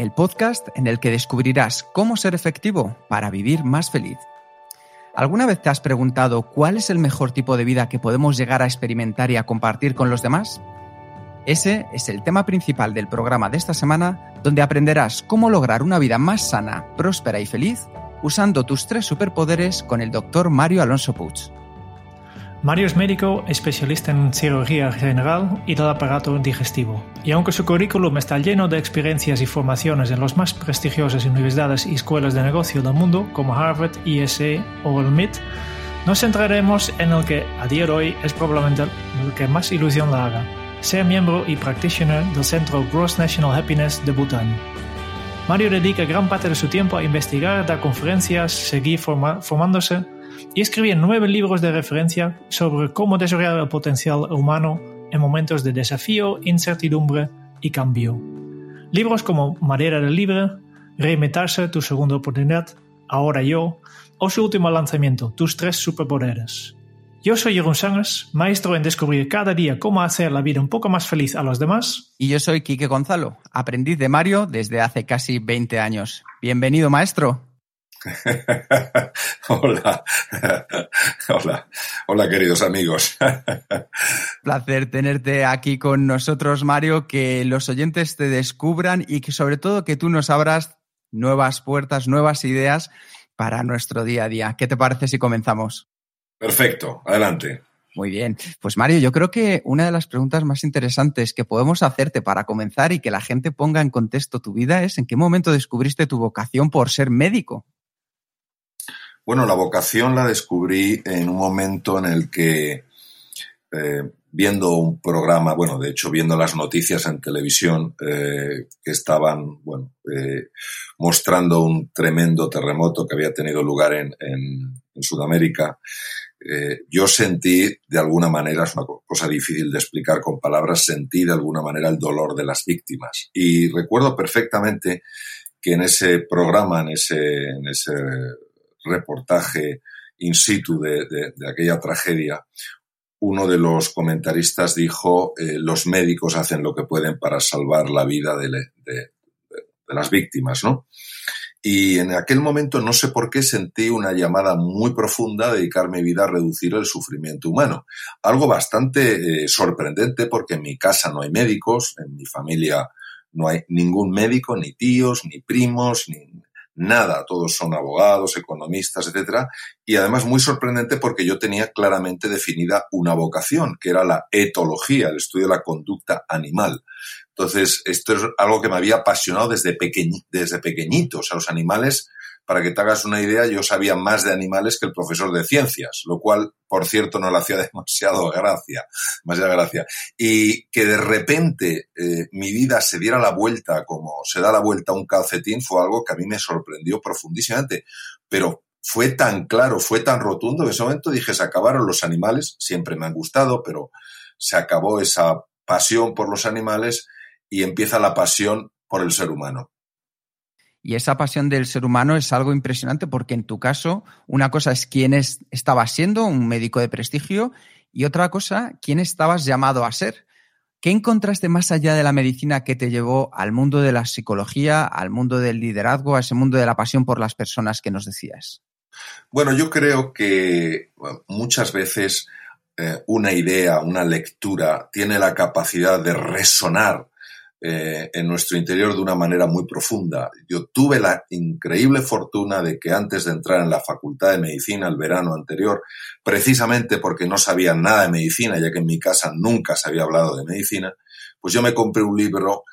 el podcast en el que descubrirás cómo ser efectivo para vivir más feliz. ¿Alguna vez te has preguntado cuál es el mejor tipo de vida que podemos llegar a experimentar y a compartir con los demás? Ese es el tema principal del programa de esta semana, donde aprenderás cómo lograr una vida más sana, próspera y feliz usando tus tres superpoderes con el doctor Mario Alonso Puig. Mario es médico especialista en cirugía general y del aparato digestivo, y aunque su currículum está lleno de experiencias y formaciones en las más prestigiosas universidades y escuelas de negocio del mundo, como Harvard, ISE o el MIT, nos centraremos en el que a día de hoy es probablemente el que más ilusión le haga, ser miembro y practitioner del Centro Gross National Happiness de Bután. Mario dedica gran parte de su tiempo a investigar, dar conferencias, seguir formándose y escribía nueve libros de referencia sobre cómo desarrollar el potencial humano en momentos de desafío, incertidumbre y cambio. Libros como Madera del Libre, Reinventarse, Tu Segunda Oportunidad, Ahora Yo, o su último lanzamiento, Tus Tres Superpoderes. Yo soy Jeroen Sánchez, maestro en descubrir cada día cómo hacer la vida un poco más feliz a los demás. Y yo soy Quique Gonzalo, aprendiz de Mario desde hace casi 20 años. Bienvenido, maestro. hola, hola, hola queridos amigos. Placer tenerte aquí con nosotros, Mario, que los oyentes te descubran y que sobre todo que tú nos abras nuevas puertas, nuevas ideas para nuestro día a día. ¿Qué te parece si comenzamos? Perfecto, adelante. Muy bien. Pues Mario, yo creo que una de las preguntas más interesantes que podemos hacerte para comenzar y que la gente ponga en contexto tu vida es ¿en qué momento descubriste tu vocación por ser médico? Bueno, la vocación la descubrí en un momento en el que, eh, viendo un programa, bueno, de hecho, viendo las noticias en televisión eh, que estaban, bueno, eh, mostrando un tremendo terremoto que había tenido lugar en, Sudamérica, yo sentí, de alguna manera, es una cosa difícil de explicar con palabras, sentí de alguna manera el dolor de las víctimas. Y recuerdo perfectamente que en ese programa, en ese, en ese reportaje in situ de, aquella tragedia, uno de los comentaristas dijo, eh, los médicos hacen lo que pueden para salvar la vida de, las víctimas, ¿no? Y en aquel momento no sé por qué sentí una llamada muy profunda a dedicar mi vida a reducir el sufrimiento humano. Algo bastante eh, sorprendente porque en mi casa no hay médicos, en mi familia no hay ningún médico, ni tíos, ni primos, ni nada, todos son abogados, economistas, etcétera, y además muy sorprendente porque yo tenía claramente definida una vocación, que era la etología, el estudio de la conducta animal. Entonces, esto es algo que me había apasionado desde, desde o sea, los animales para que te hagas una idea, yo sabía más de animales que el profesor de ciencias, lo cual, por cierto, no le hacía demasiado gracia, demasiada gracia. Y que de repente eh, mi vida se diera la vuelta como se da la vuelta a un calcetín fue algo que a mí me sorprendió profundísimamente. Pero fue tan claro, fue tan rotundo en ese momento dije, se acabaron los animales, siempre me han gustado, pero se acabó esa pasión por los animales y empieza la pasión por el ser humano. Y esa pasión del ser humano es algo impresionante porque en tu caso, una cosa es quién es, estabas siendo, un médico de prestigio, y otra cosa, quién estabas llamado a ser. ¿Qué encontraste más allá de la medicina que te llevó al mundo de la psicología, al mundo del liderazgo, a ese mundo de la pasión por las personas que nos decías? Bueno, yo creo que muchas veces eh, una idea, una lectura, tiene la capacidad de resonar eh, en nuestro interior de una manera muy profunda. Yo tuve la increíble fortuna de que antes de entrar en la Facultad de Medicina el verano anterior, precisamente porque no sabía nada de medicina, ya que en mi casa nunca se había hablado de medicina, pues yo me compré un libro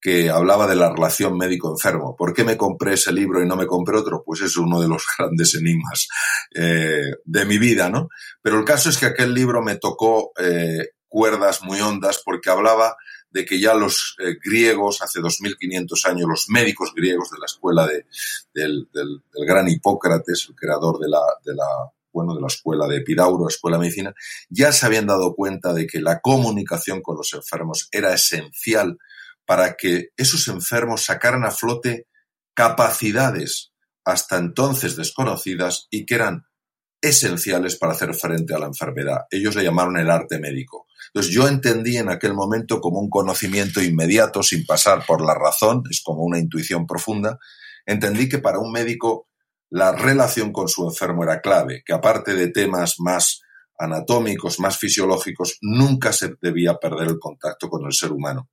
que hablaba de la relación médico-enfermo. ¿Por qué me compré ese libro y no me compré otro? Pues es uno de los grandes enigmas eh, de mi vida, ¿no? Pero el caso es que aquel libro me tocó eh, cuerdas muy hondas porque hablaba de que ya los eh, griegos, hace 2500 años, los médicos griegos de la escuela de, del, del, gran Hipócrates, el creador de la, de la, bueno, de la escuela de Epidauro, escuela de medicina, ya se habían dado cuenta de que la comunicación con los enfermos era esencial para que esos enfermos sacaran a flote capacidades hasta entonces desconocidas y que eran esenciales para hacer frente a la enfermedad. Ellos le llamaron el arte médico. Entonces yo entendí en aquel momento como un conocimiento inmediato, sin pasar por la razón, es como una intuición profunda, entendí que para un médico la relación con su enfermo era clave, que aparte de temas más anatómicos, más fisiológicos, nunca se debía perder el contacto con el ser humano.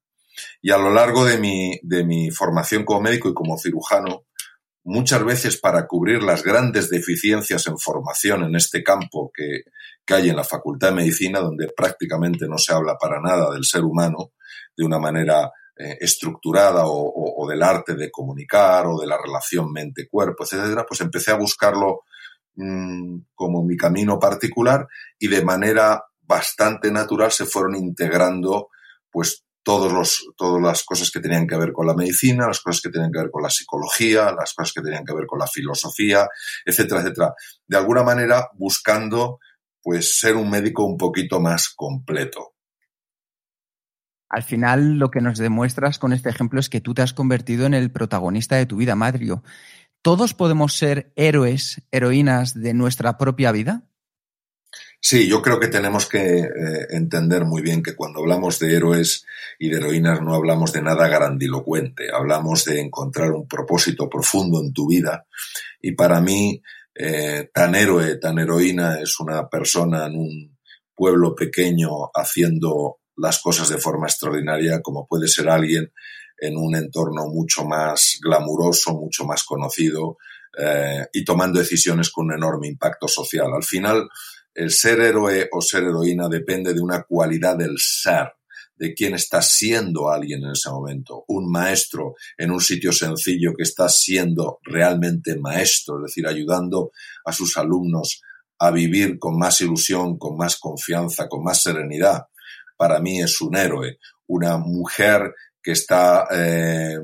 Y a lo largo de mi, de mi formación como médico y como cirujano, muchas veces para cubrir las grandes deficiencias en formación en este campo que, hay en la Facultad de Medicina, donde prácticamente no se habla para nada del ser humano de una manera eh, estructurada o, del arte de comunicar o de la relación mente-cuerpo, etcétera, pues empecé a buscarlo mm, como mi camino particular y de manera bastante natural se fueron integrando pues todos los, todas las cosas que tenían que ver con la medicina, las cosas que tenían que ver con la psicología, las cosas que tenían que ver con la filosofía, etcétera, etcétera. De alguna manera buscando pues ser un médico un poquito más completo. Al final lo que nos demuestras con este ejemplo es que tú te has convertido en el protagonista de tu vida, Madrio. ¿Todos podemos ser héroes, heroínas de nuestra propia vida? Sí, yo creo que tenemos que eh, entender muy bien que cuando hablamos de héroes y de heroínas no hablamos de nada grandilocuente, hablamos de encontrar un propósito profundo en tu vida y para mí eh, tan héroe, tan heroína es una persona en un pueblo pequeño haciendo las cosas de forma extraordinaria como puede ser alguien en un entorno mucho más glamuroso, mucho más conocido eh, y tomando decisiones con un enorme impacto social. Al final, el ser héroe o ser heroína depende de una cualidad del ser, de quién está siendo alguien en ese momento. Un maestro en un sitio sencillo que está siendo realmente maestro, es decir, ayudando a sus alumnos a vivir con más ilusión, con más confianza, con más serenidad. Para mí es un héroe, una mujer que está eh,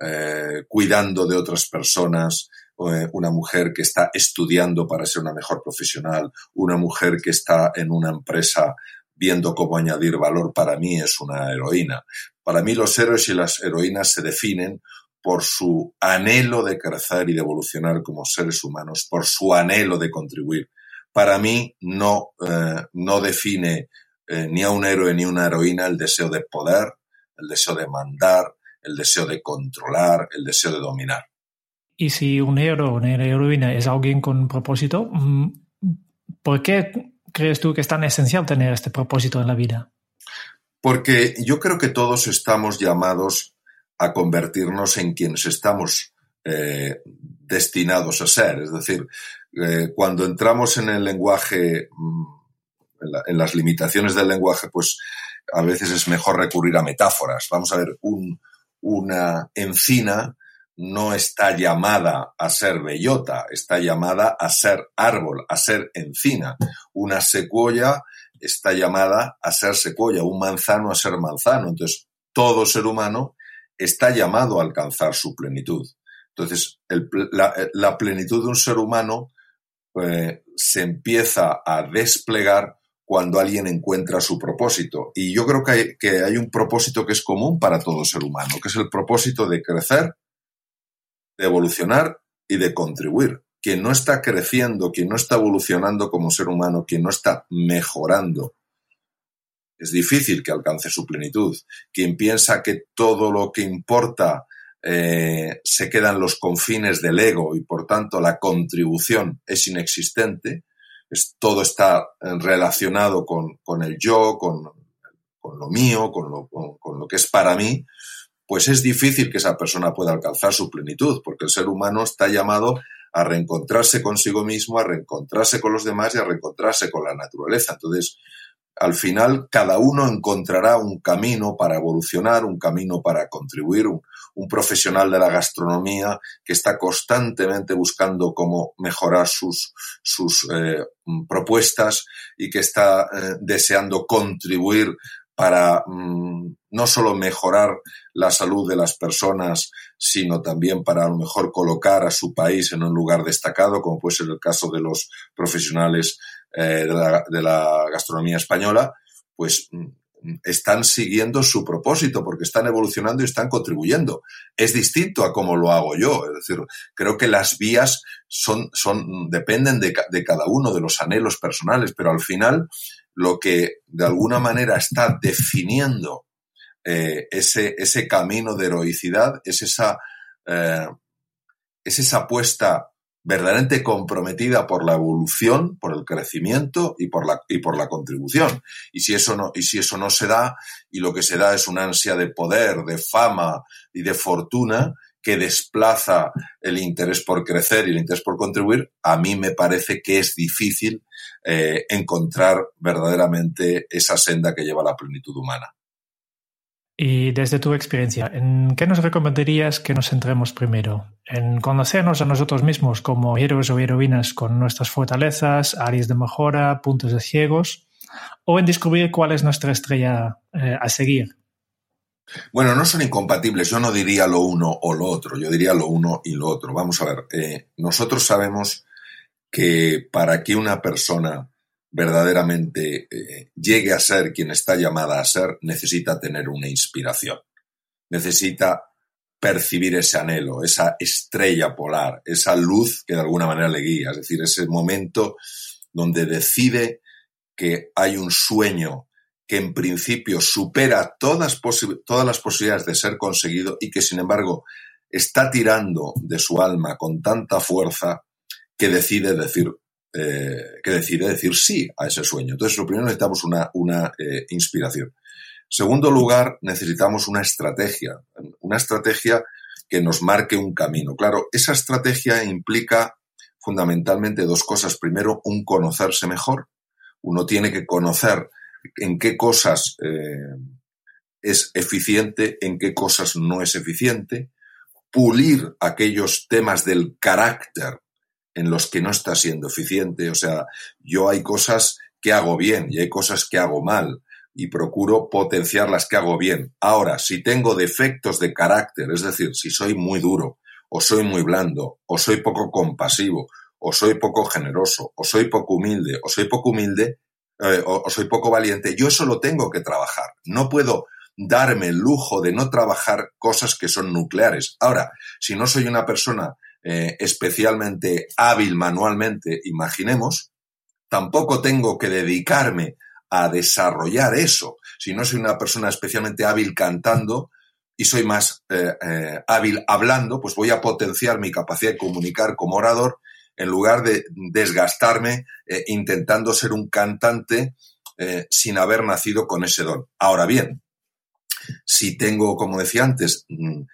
eh, cuidando de otras personas, eh, una mujer que está estudiando para ser una mejor profesional, una mujer que está en una empresa viendo cómo añadir valor, para mí es una heroína. Para mí los héroes y las heroínas se definen por su anhelo de crecer y de evolucionar como seres humanos, por su anhelo de contribuir. Para mí no, eh, no define eh, ni a un héroe ni una heroína el deseo de poder, el deseo de mandar, el deseo de controlar, el deseo de dominar. Y si un héroe o una heroína es alguien con propósito, mm, ¿por qué crees tú que es tan esencial tener este propósito en la vida? Porque yo creo que todos estamos llamados a convertirnos en quienes estamos eh, destinados a ser. Es decir, eh, cuando entramos en el lenguaje, mm, en, las limitaciones del lenguaje, pues a veces es mejor recurrir a metáforas. Vamos a ver, una encina no está llamada a ser bellota, está llamada a ser árbol, a ser encina. Una secuoya está llamada a ser secuoya, un manzano a ser manzano. Entonces, todo ser humano está llamado a alcanzar su plenitud. Entonces, la, plenitud de un ser humano eh, se empieza a desplegar cuando alguien encuentra su propósito. Y yo creo que hay un propósito que es común para todo ser humano, que es el propósito de crecer, de evolucionar y de contribuir. Quien no está creciendo, quien no está evolucionando como ser humano, quien no está mejorando, es difícil que alcance su plenitud. Quien piensa que todo lo que importa eh, se queda en los confines del ego y por tanto la contribución es inexistente, es, todo está relacionado con, el yo, con, lo mío, con lo, con lo que es para mí, pues es difícil que esa persona pueda alcanzar su plenitud, porque el ser humano está llamado a reencontrarse consigo mismo, a reencontrarse con los demás y a reencontrarse con la naturaleza. Entonces, al final, cada uno encontrará un camino para evolucionar, un camino para contribuir, un, profesional de la gastronomía que está constantemente buscando cómo mejorar sus, sus eh, propuestas y que está eh, deseando contribuir para mm, no solo mejorar la salud de las personas, sino también para a lo mejor colocar a su país en un lugar destacado, como puede ser el caso de los profesionales eh, de, la, gastronomía española, pues mm, están siguiendo su propósito porque están evolucionando y están contribuyendo. Es distinto a cómo lo hago yo. Es decir, creo que las vías son, son, dependen de, de cada uno de los anhelos personales, pero al final lo que de alguna manera está definiendo eh, ese, ese, camino de heroicidad es esa, eh, es esa apuesta verdaderamente comprometida por la evolución, por el crecimiento y por la, y por la contribución. Y si, eso no, y si eso no se da, y lo que se da es una ansia de poder, de fama y de fortuna, que desplaza el interés por crecer y el interés por contribuir, a mí me parece que es difícil eh, encontrar verdaderamente esa senda que lleva a la plenitud humana. Y desde tu experiencia, ¿en qué nos recomendarías que nos centremos primero? ¿En conocernos a nosotros mismos como héroes o heroínas con nuestras fortalezas, áreas de mejora, puntos de ciegos? ¿O en descubrir cuál es nuestra estrella eh, a seguir? Bueno, no son incompatibles. Yo no diría lo uno o lo otro. Yo diría lo uno y lo otro. Vamos a ver. Eh, nosotros sabemos que para que una persona verdaderamente eh, llegue a ser quien está llamada a ser, necesita tener una inspiración. Necesita percibir ese anhelo, esa estrella polar, esa luz que de alguna manera le guía. Es decir, ese momento donde decide que hay un sueño que en principio supera todas, todas las posibilidades de ser conseguido y que sin embargo está tirando de su alma con tanta fuerza que decide decir, eh, que decide decir sí a ese sueño. Entonces, lo primero necesitamos una, una eh, inspiración. Segundo lugar, necesitamos una estrategia, una estrategia que nos marque un camino. Claro, esa estrategia implica fundamentalmente dos cosas. Primero, un conocerse mejor. Uno tiene que conocer en qué cosas eh, es eficiente, en qué cosas no es eficiente, pulir aquellos temas del carácter en los que no está siendo eficiente. O sea, yo hay cosas que hago bien y hay cosas que hago mal y procuro potenciar las que hago bien. Ahora, si tengo defectos de carácter, es decir, si soy muy duro, o soy muy blando, o soy poco compasivo, o soy poco generoso, o soy poco humilde, o soy poco humilde, eh, o, soy poco valiente, yo eso lo tengo que trabajar. No puedo darme el lujo de no trabajar cosas que son nucleares. Ahora, si no soy una persona eh, especialmente hábil manualmente, imaginemos, tampoco tengo que dedicarme a desarrollar eso. Si no soy una persona especialmente hábil cantando y soy más eh, hábil hablando, pues voy a potenciar mi capacidad de comunicar como orador en lugar de desgastarme eh, intentando ser un cantante eh, sin haber nacido con ese don. Ahora bien, si tengo, como decía antes, mm, eh,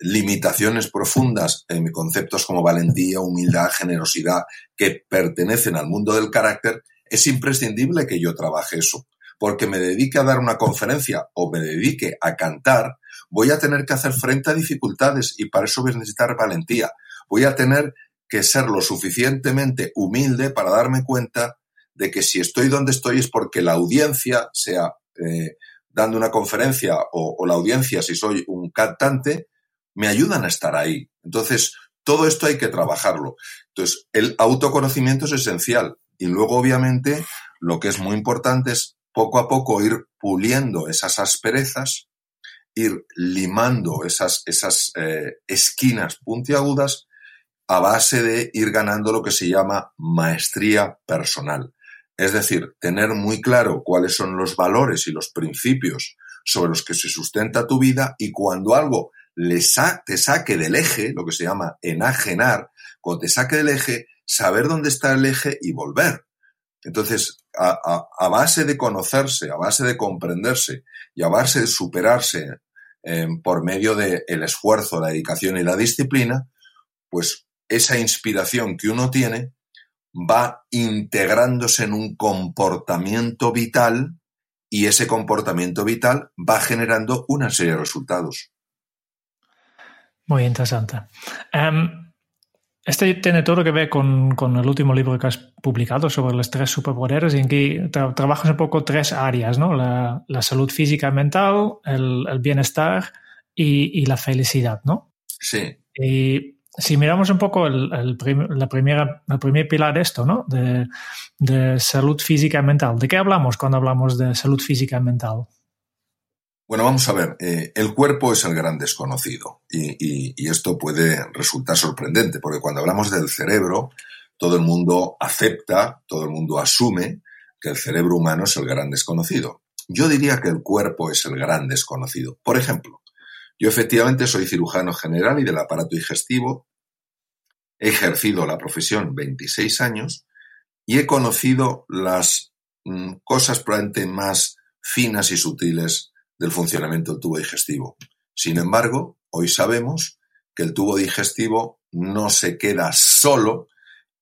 limitaciones profundas en conceptos como valentía, humildad, generosidad, que pertenecen al mundo del carácter, es imprescindible que yo trabaje eso. Porque me dedique a dar una conferencia o me dedique a cantar, voy a tener que hacer frente a dificultades y para eso voy a necesitar valentía. Voy a tener que ser lo suficientemente humilde para darme cuenta de que si estoy donde estoy es porque la audiencia, sea eh, dando una conferencia o, la audiencia, si soy un cantante, me ayudan a estar ahí. Entonces, todo esto hay que trabajarlo. Entonces, el autoconocimiento es esencial. Y luego, obviamente, lo que es muy importante es poco a poco ir puliendo esas asperezas, ir limando esas, esas eh, esquinas puntiagudas a base de ir ganando lo que se llama maestría personal. Es decir, tener muy claro cuáles son los valores y los principios sobre los que se sustenta tu vida y cuando algo le te saque del eje, lo que se llama enajenar, cuando te saque del eje, saber dónde está el eje y volver. Entonces, a, base de conocerse, a base de comprenderse y a base de superarse eh, por medio del esfuerzo, la dedicación y la disciplina, pues esa inspiración que uno tiene va integrándose en un comportamiento vital y ese comportamiento vital va generando una serie de resultados. Muy interesante. Em, Este tiene todo que ver con, el último libro que has publicado sobre los tres superpoderes, en que trabajas un poco tres áreas, ¿no? La, salud física y mental, el, bienestar y, la felicidad, ¿no? Sí. Y si miramos un poco el, la primera, el primer pilar de esto, ¿no? De, de salud física y mental. ¿De qué hablamos cuando hablamos de salud física y mental? Bueno, vamos a ver, eh, el cuerpo es el gran desconocido y, esto puede resultar sorprendente porque cuando hablamos del cerebro, todo el mundo acepta, todo el mundo asume que el cerebro humano es el gran desconocido. Yo diría que el cuerpo es el gran desconocido. Por ejemplo, yo efectivamente soy cirujano general y del aparato digestivo, he ejercido la profesión 26 años y he conocido las mm, cosas probablemente más finas y sutiles del funcionamiento del tubo digestivo. Sin embargo, hoy sabemos que el tubo digestivo no se queda solo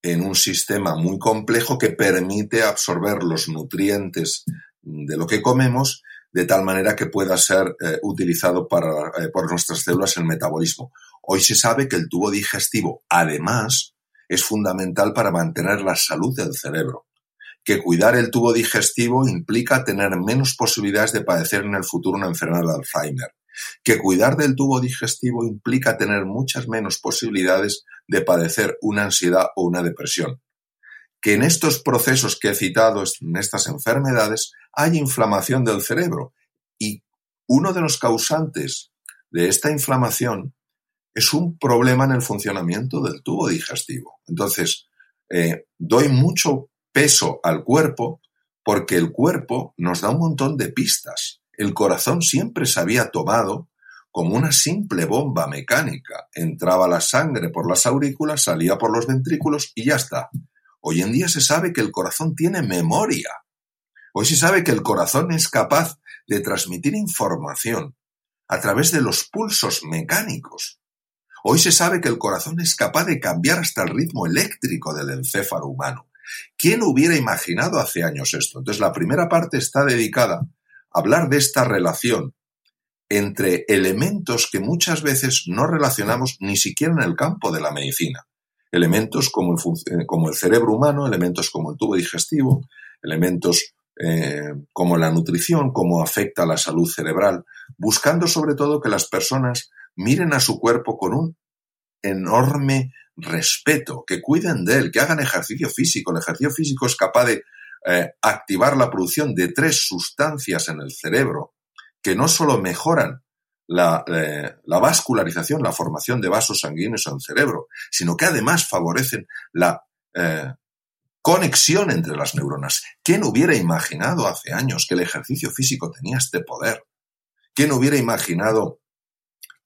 en un sistema muy complejo que permite absorber los nutrientes de lo que comemos de tal manera que pueda ser eh, utilizado para, eh, por nuestras células en el metabolismo. Hoy se sabe que el tubo digestivo, además, es fundamental para mantener la salud del cerebro que cuidar el tubo digestivo implica tener menos posibilidades de padecer en el futuro una enfermedad de Alzheimer, que cuidar del tubo digestivo implica tener muchas menos posibilidades de padecer una ansiedad o una depresión, que en estos procesos que he citado, en estas enfermedades, hay inflamación del cerebro. Y uno de los causantes de esta inflamación es un problema en el funcionamiento del tubo digestivo. Entonces, eh, doy mucho peso al cuerpo porque el cuerpo nos da un montón de pistas. El corazón siempre se había tomado como una simple bomba mecánica. Entraba la sangre por las aurículas, salía por los ventrículos y ya está. Hoy en día se sabe que el corazón tiene memoria. Hoy se sabe que el corazón es capaz de transmitir información a través de los pulsos mecánicos. Hoy se sabe que el corazón es capaz de cambiar hasta el ritmo eléctrico del encéfalo humano. ¿Quién hubiera imaginado hace años esto? Entonces, la primera parte está dedicada a hablar de esta relación entre elementos que muchas veces no relacionamos ni siquiera en el campo de la medicina. Elementos como el, eh, cerebro humano, elementos como el tubo digestivo, elementos eh, como la nutrición, cómo afecta la salud cerebral, buscando sobre todo que las personas miren a su cuerpo con un enorme respeto, que cuiden de él, que hagan ejercicio físico. El ejercicio físico es capaz de eh, activar la producción de tres sustancias en el cerebro que no solo mejoran la, eh, vascularización, la formación de vasos sanguíneos en el cerebro, sino que además favorecen la eh, conexión entre las neuronas. ¿Quién hubiera imaginado hace años que el ejercicio físico tenía este poder? ¿Quién hubiera imaginado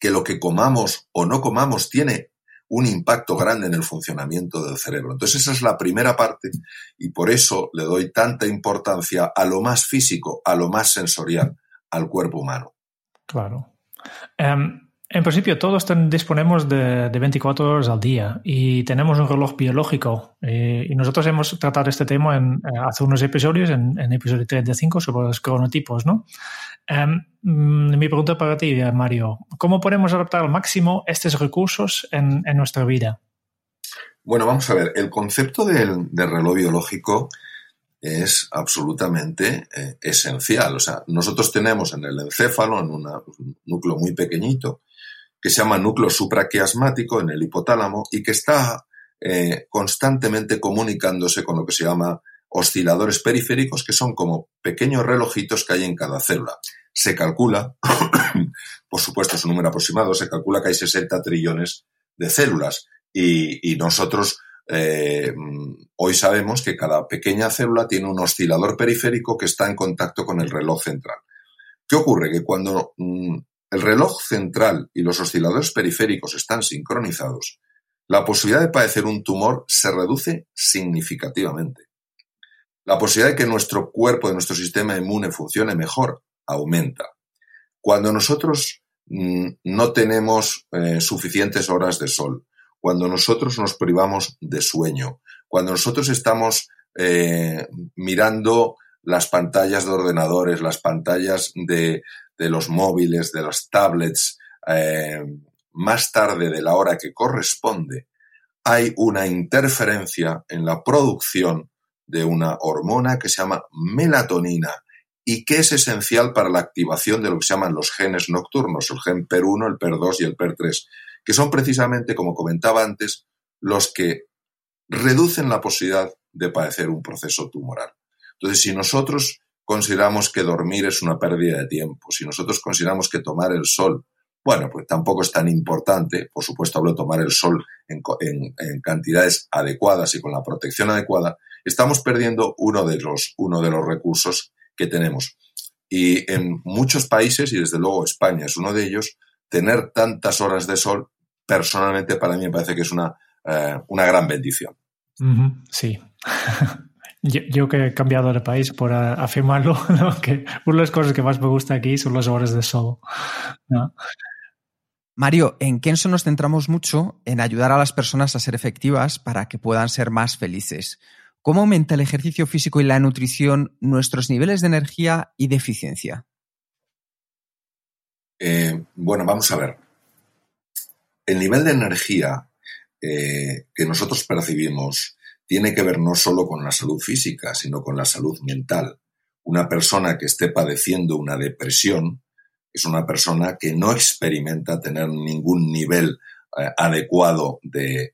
que lo que comamos o no comamos tiene un impacto grande en el funcionamiento del cerebro. Entonces esa es la primera parte y por eso le doy tanta importancia a lo más físico, a lo más sensorial, al cuerpo humano. Claro. Em, en principio, todos disponemos de, 24 horas al día y tenemos un reloj biológico. Eh, y nosotros hemos tratado este tema en, eh, hace unos episodios, en, en episodio 35, sobre los cronotipos, ¿no? Em, mm, mi pregunta para ti, Mario, ¿cómo podemos adaptar al máximo estos recursos en, nuestra vida? Bueno, vamos a ver, el concepto del, reloj biológico es absolutamente eh, esencial. O sea, nosotros tenemos en el encéfalo, en un núcleo muy pequeñito, que se llama núcleo supraquiasmático en el hipotálamo y que está eh, constantemente comunicándose con lo que se llama osciladores periféricos, que son como pequeños relojitos que hay en cada célula. Se calcula, por supuesto es un número aproximado, se calcula que hay 60 trillones de células y, nosotros eh, hoy sabemos que cada pequeña célula tiene un oscilador periférico que está en contacto con el reloj central. ¿Qué ocurre? Que cuando mm, el reloj central y los osciladores periféricos están sincronizados, la posibilidad de padecer un tumor se reduce significativamente. La posibilidad de que nuestro cuerpo, de nuestro sistema inmune funcione mejor, aumenta. Cuando nosotros mm, no tenemos eh, suficientes horas de sol, cuando nosotros nos privamos de sueño, cuando nosotros estamos eh, mirando las pantallas de ordenadores, las pantallas de, los móviles, de las tablets, eh, más tarde de la hora que corresponde, hay una interferencia en la producción de una hormona que se llama melatonina y que es esencial para la activación de lo que se llaman los genes nocturnos, el gen PER1, el PER2 y el PER3, que son precisamente, como comentaba antes, los que reducen la posibilidad de padecer un proceso tumoral. Entonces, si nosotros consideramos que dormir es una pérdida de tiempo, si nosotros consideramos que tomar el sol, bueno, pues tampoco es tan importante, por supuesto hablo de tomar el sol en, en cantidades adecuadas y con la protección adecuada, estamos perdiendo uno de los, uno de los recursos que tenemos. Y en muchos países, y desde luego España es uno de ellos, tener tantas horas de sol, personalmente para mí me parece que es una, eh, una gran bendición. Sí. yo, que he cambiado de país por afirmarlo, que una de las cosas que más me gusta aquí son las horas de sol. Mario, en Kenso nos centramos mucho en ayudar a las personas a ser efectivas para que puedan ser más felices. ¿Cómo aumenta el ejercicio físico y la nutrición nuestros niveles de energía y de eficiencia? Eh, bueno, vamos a ver. El nivel de energía eh, que nosotros percibimos tiene que ver no solo con la salud física, sino con la salud mental. Una persona que esté padeciendo una depresión es una persona que no experimenta tener ningún nivel eh, adecuado de,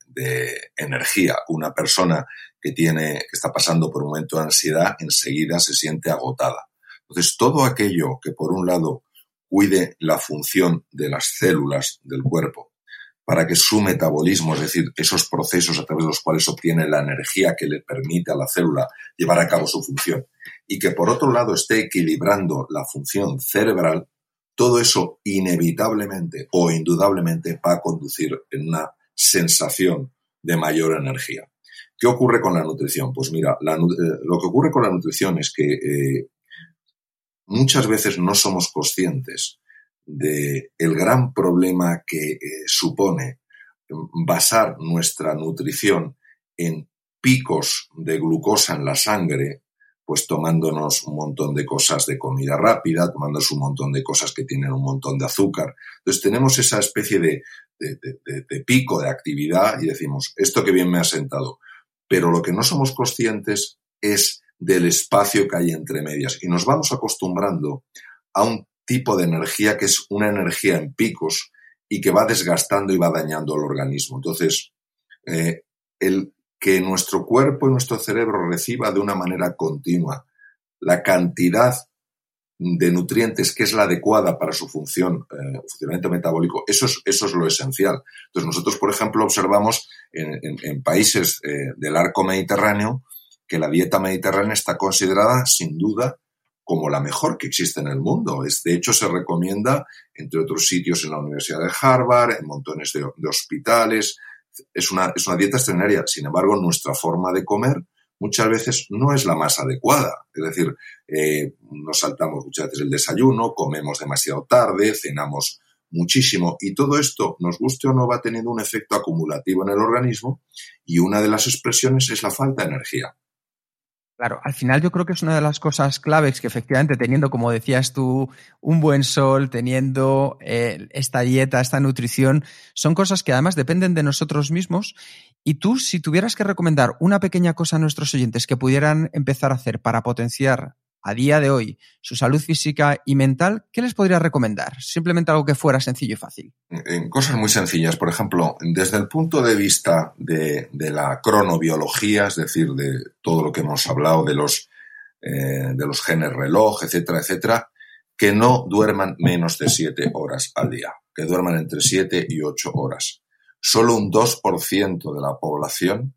energía. Una persona que tiene, que está pasando por un momento de ansiedad, enseguida se siente agotada. Entonces, todo aquello que por un lado cuide la función de las células del cuerpo para que su metabolismo, es decir, esos procesos a través de los cuales obtiene la energía que le permite a la célula llevar a cabo su función, y que por otro lado esté equilibrando la función cerebral, todo eso inevitablemente o indudablemente va a conducir en una sensación de mayor energía. ¿Qué ocurre con la nutrición? Pues mira, eh, lo que ocurre con la nutrición es que eh, muchas veces no somos conscientes de el gran problema que eh, supone basar nuestra nutrición en picos de glucosa en la sangre pues tomándonos un montón de cosas de comida rápida, tomándonos un montón de cosas que tienen un montón de azúcar. Entonces tenemos esa especie de, de, pico de actividad y decimos, esto que bien me ha sentado. Pero lo que no somos conscientes es del espacio que hay entre medias y nos vamos acostumbrando a un tipo de energía que es una energía en picos y que va desgastando y va dañando al organismo. Entonces, eh, el que nuestro cuerpo y nuestro cerebro reciba de una manera continua la cantidad de nutrientes que es la adecuada para su función, eh, funcionamiento metabólico, eso es, eso es lo esencial. Entonces nosotros, por ejemplo, observamos en, países eh, del arco mediterráneo que la dieta mediterránea está considerada sin duda como la mejor que existe en el mundo. Es, de hecho, se recomienda, entre otros sitios, en la Universidad de Harvard, en montones de, de hospitales, es una, es una dieta extraordinaria. Sin embargo, nuestra forma de comer muchas veces no es la más adecuada. Es decir, eh, nos saltamos muchas veces el desayuno, comemos demasiado tarde, cenamos muchísimo y todo esto, nos guste o no, va teniendo un efecto acumulativo en el organismo y una de las expresiones es la falta de energía. Claro, al final yo creo que es una de las cosas claves que efectivamente teniendo, como decías tú, un buen sol, teniendo eh, esta dieta, esta nutrición, son cosas que además dependen de nosotros mismos. Y tú, si tuvieras que recomendar una pequeña cosa a nuestros oyentes que pudieran empezar a hacer para potenciar a día de hoy su salud física y mental, ¿qué les podría recomendar? Simplemente algo que fuera sencillo y fácil. En cosas muy sencillas, por ejemplo, desde el punto de vista de, la cronobiología, es decir, de todo lo que hemos hablado de los, eh, de los genes reloj, etcétera, etcétera, que no duerman menos de siete horas al día, que duerman entre siete y ocho horas. Solo un 2% de la población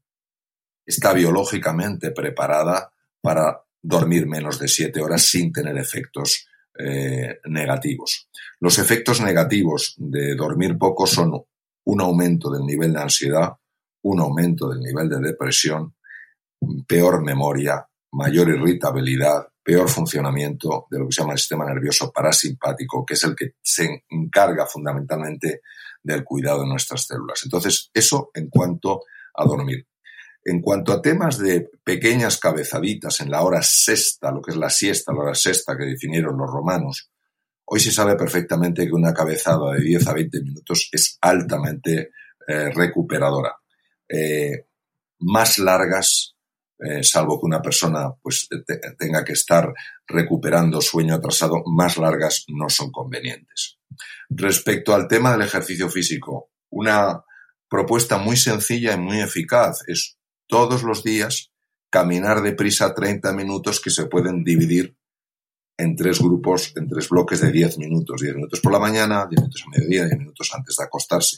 está biológicamente preparada para dormir menos de siete horas sin tener efectos eh, negativos. Los efectos negativos de dormir poco son un aumento del nivel de ansiedad, un aumento del nivel de depresión, peor memoria, mayor irritabilidad, peor funcionamiento de lo que se llama el sistema nervioso parasimpático, que es el que se encarga fundamentalmente del cuidado de nuestras células. Entonces, eso en cuanto a dormir. En cuanto a temas de pequeñas cabezaditas en la hora sexta, lo que es la siesta, la hora sexta que definieron los romanos, hoy se sabe perfectamente que una cabezada de 10 a 20 minutos es altamente eh, recuperadora. eh, más largas, eh, salvo que una persona pues, tenga que estar recuperando sueño atrasado, más largas no son convenientes. Respecto al tema del ejercicio físico, una propuesta muy sencilla y muy eficaz es todos los días caminar deprisa 30 minutos que se pueden dividir en tres grupos, en tres bloques de 10 minutos. 10 minutos por la mañana, 10 minutos a mediodía, 10 minutos antes de acostarse.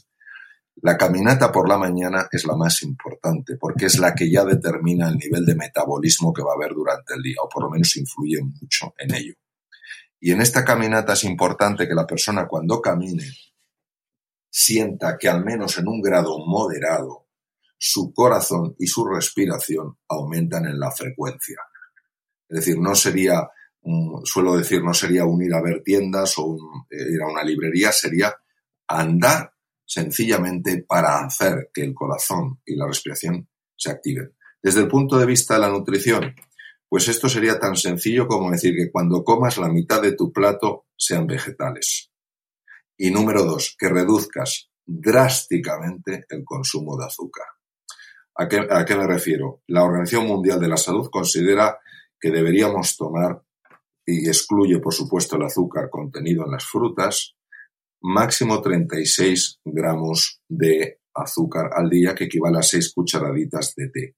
La caminata por la mañana es la más importante porque es la que ya determina el nivel de metabolismo que va a haber durante el día o por lo menos influye mucho en ello. Y en esta caminata es importante que la persona cuando camine sienta que al menos en un grado moderado su corazón y su respiración aumentan en la frecuencia. Es decir, no sería, suelo decir, no sería un ir a ver tiendas o eh, ir a una librería, sería andar sencillamente para hacer que el corazón y la respiración se activen. Desde el punto de vista de la nutrición, pues esto sería tan sencillo como decir que cuando comas la mitad de tu plato sean vegetales. Y número dos, que reduzcas drásticamente el consumo de azúcar. ¿A qué, ¿A qué, me refiero? La Organización Mundial de la Salud considera que deberíamos tomar, y excluye por supuesto el azúcar contenido en las frutas, máximo 36 gramos de azúcar al día, que equivale a 6 cucharaditas de té.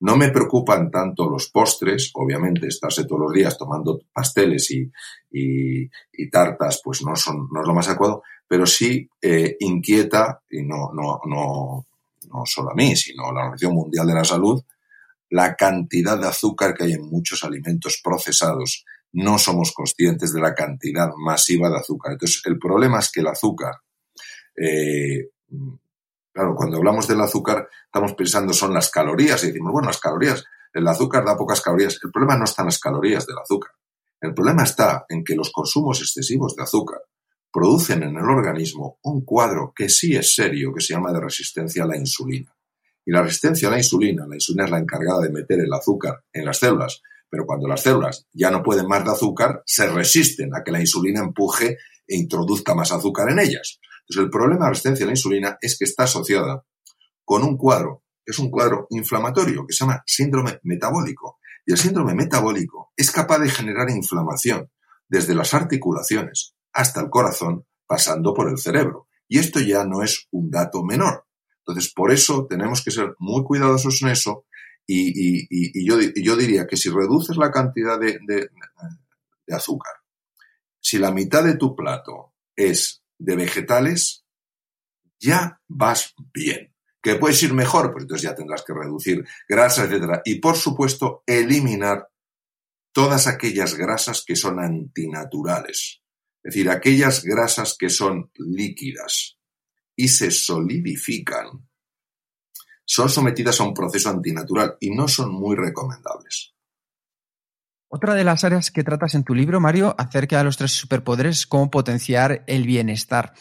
No me preocupan tanto los postres, obviamente estarse todos los días tomando pasteles y, y, tartas, pues no, son, no es lo más adecuado, pero sí eh, inquieta, y no, no, no, no solo a mí, sino a la Organización Mundial de la Salud, la cantidad de azúcar que hay en muchos alimentos procesados no somos conscientes de la cantidad masiva de azúcar. Entonces, el problema es que el azúcar, eh, claro, cuando hablamos del azúcar, estamos pensando son las calorías y decimos, bueno, las calorías, el azúcar da pocas calorías. El problema no está en las calorías del azúcar. El problema está en que los consumos excesivos de azúcar producen en el organismo un cuadro que sí es serio, que se llama de resistencia a la insulina. Y la resistencia a la insulina, la insulina es la encargada de meter el azúcar en las células pero cuando las células ya no pueden más de azúcar, se resisten a que la insulina empuje e introduzca más azúcar en ellas. Entonces, el problema de la resistencia a la insulina es que está asociada con un cuadro, es un cuadro inflamatorio, que se llama síndrome metabólico. Y el síndrome metabólico es capaz de generar inflamación desde las articulaciones hasta el corazón, pasando por el cerebro. Y esto ya no es un dato menor. Entonces, por eso tenemos que ser muy cuidadosos en eso y, yo, yo, diría que si reduces la cantidad de, azúcar, si la mitad de tu plato es de vegetales, ya vas bien. Que puedes ir mejor, pues entonces ya tendrás que reducir grasas, etc. Y por supuesto, eliminar todas aquellas grasas que son antinaturales. Es decir, aquellas grasas que son líquidas y se solidifican son sometidas a un proceso antinatural y no son muy recomendables. Otra de las áreas que tratas en tu libro, Mario, acerca de los tres superpoderes es cómo potenciar el bienestar.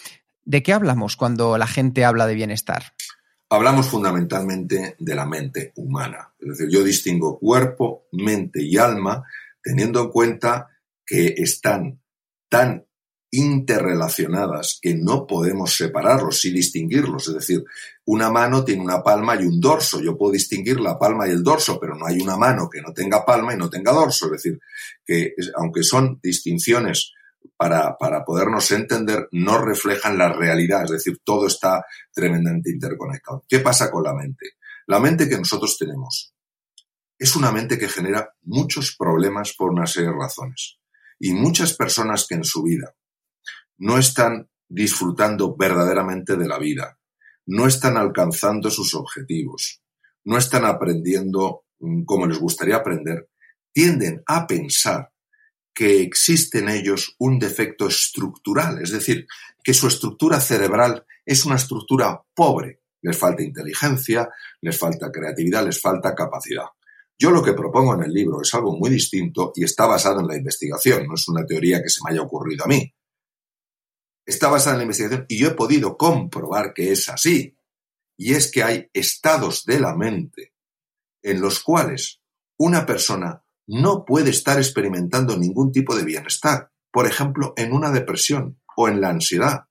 ¿De qué hablamos cuando la gente habla de bienestar? Hablamos fundamentalmente de la mente humana. Es decir, yo distingo cuerpo, mente y alma teniendo en cuenta que están tan interrelacionadas que no podemos separarlos y distinguirlos. Es decir, una mano tiene una palma y un dorso. Yo puedo distinguir la palma y el dorso, pero no hay una mano que no tenga palma y no tenga dorso. Es decir, que aunque son distinciones para, para podernos entender, no reflejan la realidad. Es decir, todo está tremendamente interconectado. ¿Qué pasa con la mente? La mente que nosotros tenemos es una mente que genera muchos problemas por una serie de razones. Y muchas personas que en su vida no están disfrutando verdaderamente de la vida, no están alcanzando sus objetivos, no están aprendiendo mm, como les gustaría aprender, tienden a pensar que existe en ellos un defecto estructural, es decir, que su estructura cerebral es una estructura pobre. Les falta inteligencia, les falta creatividad, les falta capacidad. Yo lo que propongo en el libro es algo muy distinto y está basado en la investigación, no es una teoría que se me haya ocurrido a mí está basada en la investigación y yo he podido comprobar que es así. Y es que hay estados de la mente en los cuales una persona no puede estar experimentando ningún tipo de bienestar. Por ejemplo, en una depresión o en la ansiedad.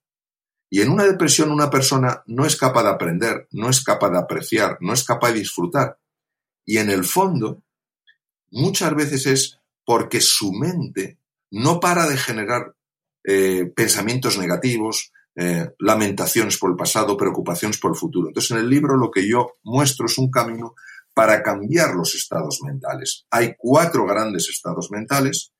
Y en una depresión una persona no es capaz de aprender, no es capaz de apreciar, no es capaz de disfrutar. Y en el fondo, muchas veces es porque su mente no para de generar eh, pensamientos negativos, eh, lamentaciones por el pasado, preocupaciones por el futuro. Entonces, en el libro lo que yo muestro es un camino para cambiar los estados mentales. Hay cuatro grandes estados mentales.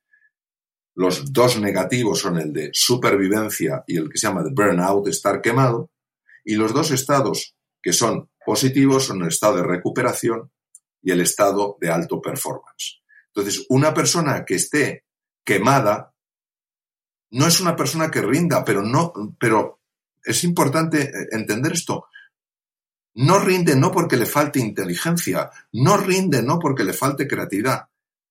Los dos negativos son el de supervivencia y el que se llama de burnout, estar quemado. Y los dos estados que son positivos son el estado de recuperación y el estado de alto performance. Entonces, una persona que esté quemada no es una persona que rinda, pero no, pero es importante eh, entender esto. No rinde no porque le falte inteligencia, no rinde no porque le falte creatividad.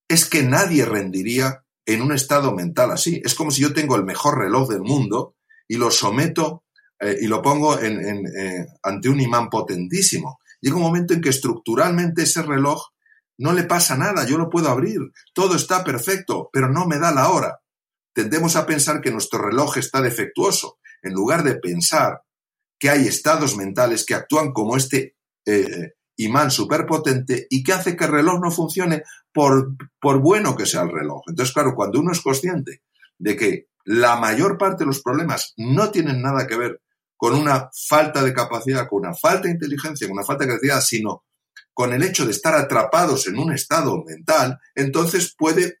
Es que nadie rendiría en un estado mental así. Es como si yo tengo el mejor reloj del mundo y lo someto eh, y lo pongo en, eh, ante un imán potentísimo. Llega un momento en que estructuralmente ese reloj no le pasa nada, yo lo puedo abrir, todo está perfecto, pero no me da la hora tendemos a pensar que nuestro reloj está defectuoso, en lugar de pensar que hay estados mentales que actúan como este eh, imán superpotente y que hace que el reloj no funcione por, por bueno que sea el reloj. Entonces, claro, cuando uno es consciente de que la mayor parte de los problemas no tienen nada que ver con una falta de capacidad, con una falta de inteligencia, con una falta de creatividad, sino con el hecho de estar atrapados en un estado mental, entonces puede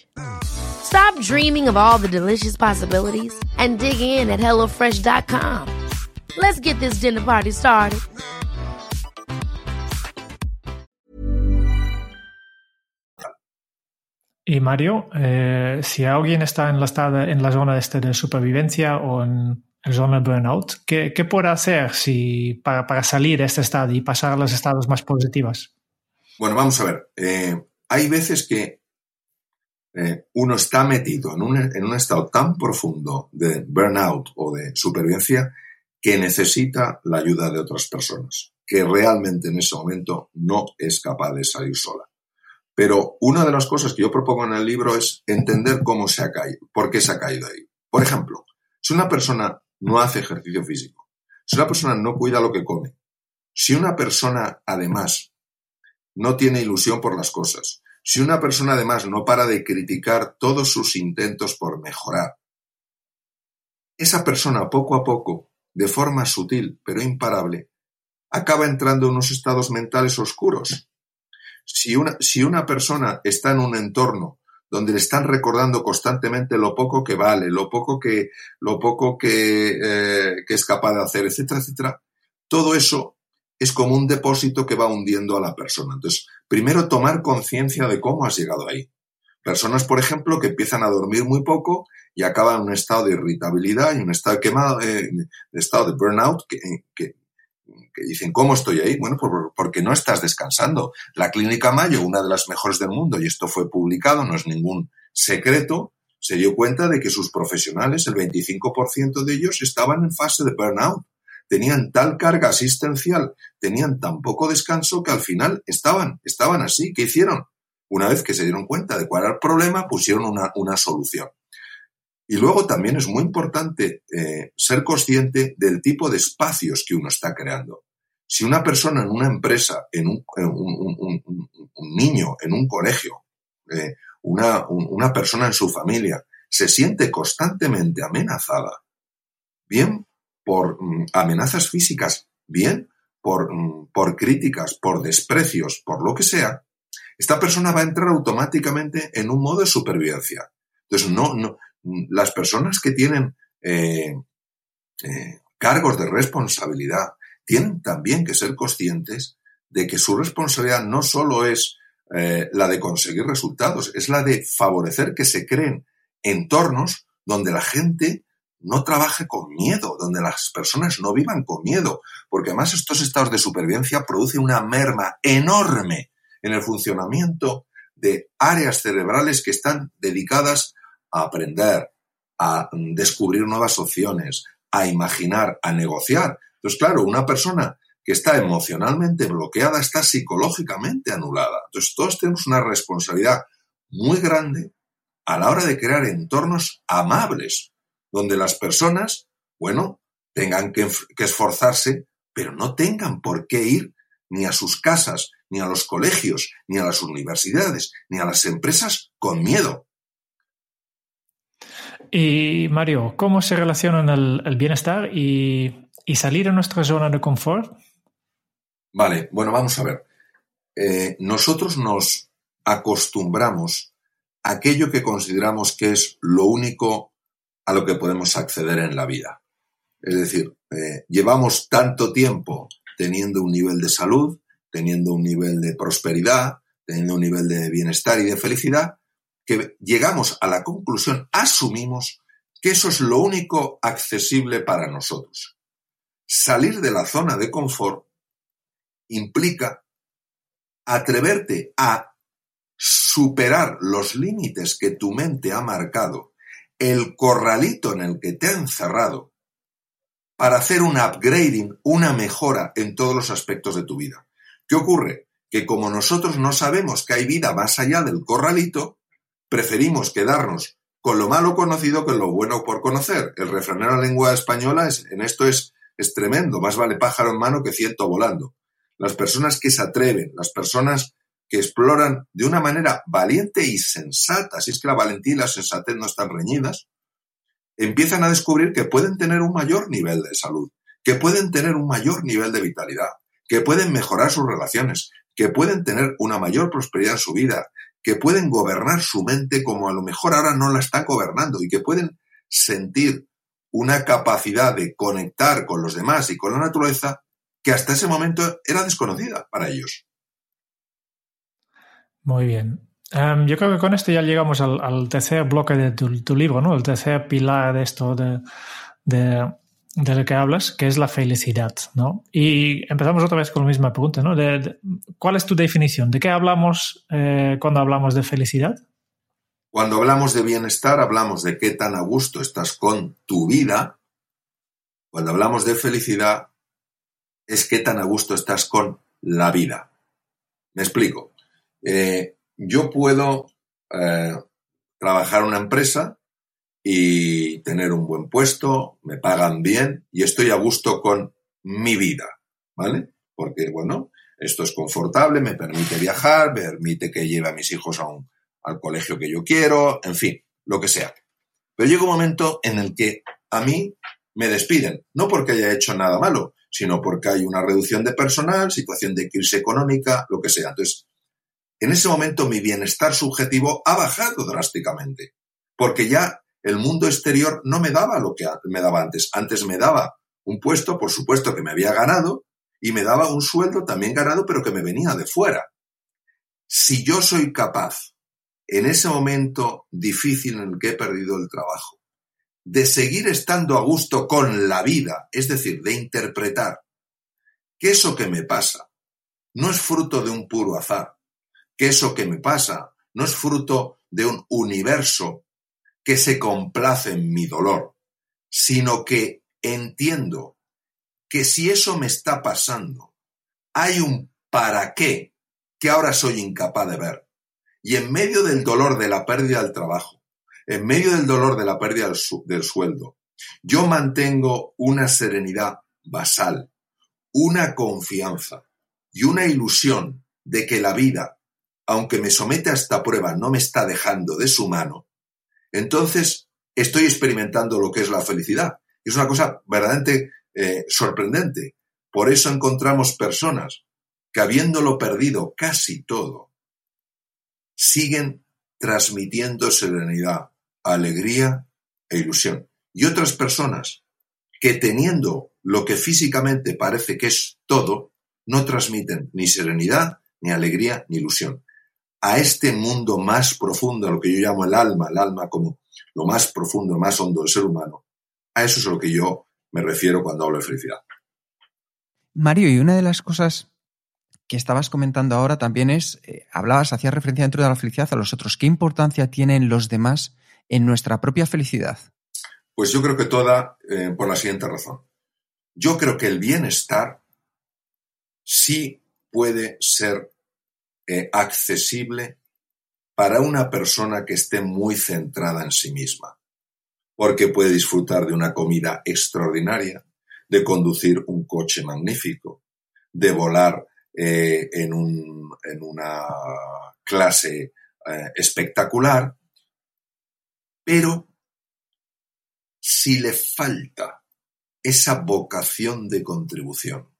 Stop dreaming of all the delicious possibilities and dig in at HelloFresh.com. Let's get this dinner party started. Y Mario, eh, si alguien está en la, en la zona este de supervivencia o en la zona de burnout, ¿qué, qué puede hacer si, para, para, salir de este estado y pasar a los estados más positivos? Bueno, vamos a ver. Eh, hay veces que eh, uno está metido en un, en un estado tan profundo de burnout o de supervivencia que necesita la ayuda de otras personas, que realmente en ese momento no es capaz de salir sola. Pero una de las cosas que yo propongo en el libro es entender cómo se ha caído, por qué se ha caído ahí. Por ejemplo, si una persona no hace ejercicio físico, si una persona no cuida lo que come, si una persona además no tiene ilusión por las cosas, si una persona además no para de criticar todos sus intentos por mejorar, esa persona poco a poco, de forma sutil pero imparable, acaba entrando en unos estados mentales oscuros. Si una, si una persona está en un entorno donde le están recordando constantemente lo poco que vale, lo poco que, lo poco que, eh, que es capaz de hacer, etcétera, etcétera, todo eso es como un depósito que va hundiendo a la persona. Entonces, primero tomar conciencia de cómo has llegado ahí. Personas, por ejemplo, que empiezan a dormir muy poco y acaban en un estado de irritabilidad y un estado de quemado, eh, estado de burnout, que, que, dicen, ¿cómo estoy ahí? Bueno, porque no estás descansando. La Clínica Mayo, una de las mejores del mundo, y esto fue publicado, no es ningún secreto, se dio cuenta de que sus profesionales, el 25% de ellos, estaban en fase de burnout tenían tal carga asistencial, tenían tan poco descanso que al final estaban, estaban así. ¿Qué hicieron? Una vez que se dieron cuenta de cuál era el problema, pusieron una, solución. Y luego también es muy importante eh, ser consciente del tipo de espacios que uno está creando. Si una persona en una empresa, en un, niño en un colegio, eh, una, una persona en su familia, se siente constantemente amenazada, bien por mm, amenazas físicas, bien por, mm, por críticas, por desprecios, por lo que sea, esta persona va a entrar automáticamente en un modo de supervivencia. Entonces, no, no, las personas que tienen eh, eh, cargos de responsabilidad tienen también que ser conscientes de que su responsabilidad no solo es eh, la de conseguir resultados, es la de favorecer que se creen entornos donde la gente no trabaje con miedo, donde las personas no vivan con miedo, porque además estos estados de supervivencia producen una merma enorme en el funcionamiento de áreas cerebrales que están dedicadas a aprender, a descubrir nuevas opciones, a imaginar, a negociar. Entonces, claro, una persona que está emocionalmente bloqueada está psicológicamente anulada. Entonces, todos tenemos una responsabilidad muy grande a la hora de crear entornos amables, donde las personas, bueno, tengan que, esforzarse, pero no tengan por qué ir ni a sus casas, ni a los colegios, ni a las universidades, ni a las empresas con miedo. Y Mario, ¿cómo se relacionan el, bienestar y, salir de nuestra zona de confort? Vale, bueno, vamos a ver. Eh, nosotros nos acostumbramos a aquello que consideramos que es lo único a lo que podemos acceder en la vida. Es decir, eh, llevamos tanto tiempo teniendo un nivel de salud, teniendo un nivel de prosperidad, teniendo un nivel de bienestar y de felicidad, que llegamos a la conclusión, asumimos que eso es lo único accesible para nosotros. Salir de la zona de confort implica atreverte a superar los límites que tu mente ha marcado, el corralito en el que te ha encerrado, para hacer un upgrading, una mejora en todos los aspectos de tu vida. ¿Qué ocurre? Que como nosotros no sabemos que hay vida más allá del corralito, preferimos quedarnos con lo malo conocido que lo bueno por conocer. El refrán en la lengua española es, en esto es, es tremendo, más vale pájaro en mano que ciento volando. Las personas que se atreven, las personas que exploran de una manera valiente y sensata, si es que la valentía y la sensatez no están reñidas, empiezan a descubrir que pueden tener un mayor nivel de salud, que pueden tener un mayor nivel de vitalidad, que pueden mejorar sus relaciones, que pueden tener una mayor prosperidad en su vida, que pueden gobernar su mente como a lo mejor ahora no la están gobernando y que pueden sentir una capacidad de conectar con los demás y con la naturaleza que hasta ese momento era desconocida para ellos. Muy bien. Em, yo creo que con esto ya llegamos al, tercer bloque de tu, libro, ¿no? El tercer pilar de esto de, de lo que hablas, que es la felicidad, ¿no? Y empezamos otra vez con la misma pregunta, ¿no? ¿Cuál es tu definición? ¿De qué hablamos eh, cuando hablamos de felicidad? Cuando hablamos de bienestar, hablamos de qué tan a gusto estás con tu vida. Cuando hablamos de felicidad, es qué tan a gusto estás con la vida. Me explico. Eh, yo puedo eh, trabajar en una empresa y tener un buen puesto, me pagan bien y estoy a gusto con mi vida, ¿vale? Porque, bueno, esto es confortable, me permite viajar, me permite que lleve a mis hijos a un, al colegio que yo quiero, en fin, lo que sea. Pero llega un momento en el que a mí me despiden, no porque haya hecho nada malo, sino porque hay una reducción de personal, situación de crisis económica, lo que sea. Entonces, en ese momento mi bienestar subjetivo ha bajado drásticamente, porque ya el mundo exterior no me daba lo que me daba antes. Antes me daba un puesto, por supuesto, que me había ganado, y me daba un sueldo también ganado, pero que me venía de fuera. Si yo soy capaz, en ese momento difícil en el que he perdido el trabajo, de seguir estando a gusto con la vida, es decir, de interpretar que eso que me pasa no es fruto de un puro azar, que eso que me pasa no es fruto de un universo que se complace en mi dolor, sino que entiendo que si eso me está pasando, hay un para qué que ahora soy incapaz de ver. Y en medio del dolor de la pérdida del trabajo, en medio del dolor de la pérdida del, del sueldo, yo mantengo una serenidad basal, una confianza y una ilusión de que la vida, aunque me somete a esta prueba, no me está dejando de su mano, entonces estoy experimentando lo que es la felicidad. Es una cosa verdaderamente eh, sorprendente. Por eso encontramos personas que habiéndolo perdido casi todo, siguen transmitiendo serenidad, alegría e ilusión. Y otras personas que teniendo lo que físicamente parece que es todo, no transmiten ni serenidad, ni alegría, ni ilusión. A este mundo más profundo, lo que yo llamo el alma, el alma como lo más profundo, lo más hondo del ser humano, a eso es a lo que yo me refiero cuando hablo de felicidad. Mario, y una de las cosas que estabas comentando ahora también es, eh, hablabas, hacías referencia dentro de la felicidad a los otros. ¿Qué importancia tienen los demás en nuestra propia felicidad? Pues yo creo que toda eh, por la siguiente razón. Yo creo que el bienestar sí puede ser eh, accesible para una persona que esté muy centrada en sí misma, porque puede disfrutar de una comida extraordinaria, de conducir un coche magnífico, de volar eh, en, una clase eh, espectacular, pero si le falta esa vocación de contribución,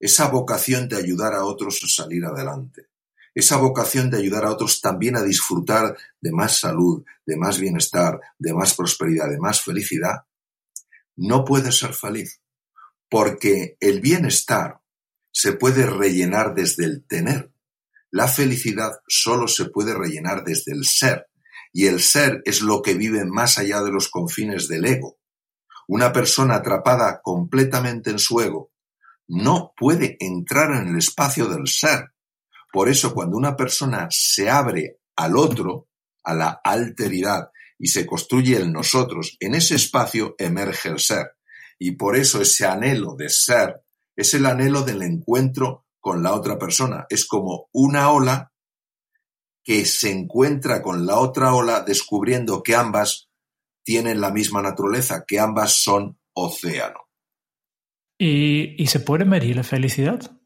esa vocación de ayudar a otros a salir adelante, esa vocación de ayudar a otros también a disfrutar de más salud, de más bienestar, de más prosperidad, de más felicidad, no puede ser feliz, porque el bienestar se puede rellenar desde el tener. La felicidad solo se puede rellenar desde el ser, y el ser es lo que vive más allá de los confines del ego. Una persona atrapada completamente en su ego no puede entrar en el espacio del ser. Por eso cuando una persona se abre al otro, a la alteridad, y se construye el nosotros, en ese espacio emerge el ser. Y por eso ese anhelo de ser es el anhelo del encuentro con la otra persona. Es como una ola que se encuentra con la otra ola descubriendo que ambas tienen la misma naturaleza, que ambas son océano. ¿Y, se puede medir la felicidad?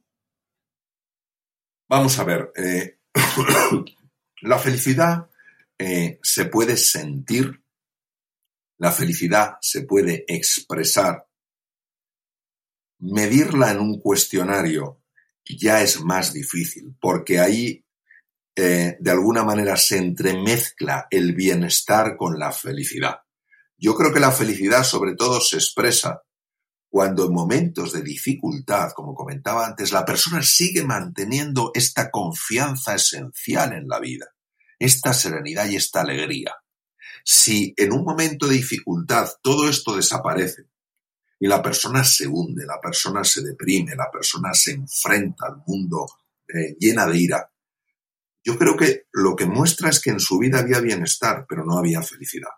Vamos a ver, eh, la felicidad eh, se puede sentir, la felicidad se puede expresar Medirla en un cuestionario ya es más difícil, porque ahí eh, de alguna manera se entremezcla el bienestar con la felicidad. Yo creo que la felicidad sobre todo se expresa cuando en momentos de dificultad, como comentaba antes, la persona sigue manteniendo esta confianza esencial en la vida, esta serenidad y esta alegría. Si en un momento de dificultad todo esto desaparece, y la persona se hunde, la persona se deprime, la persona se enfrenta al mundo eh, llena de ira. Yo creo que lo que muestra es que en su vida había bienestar, pero no había felicidad.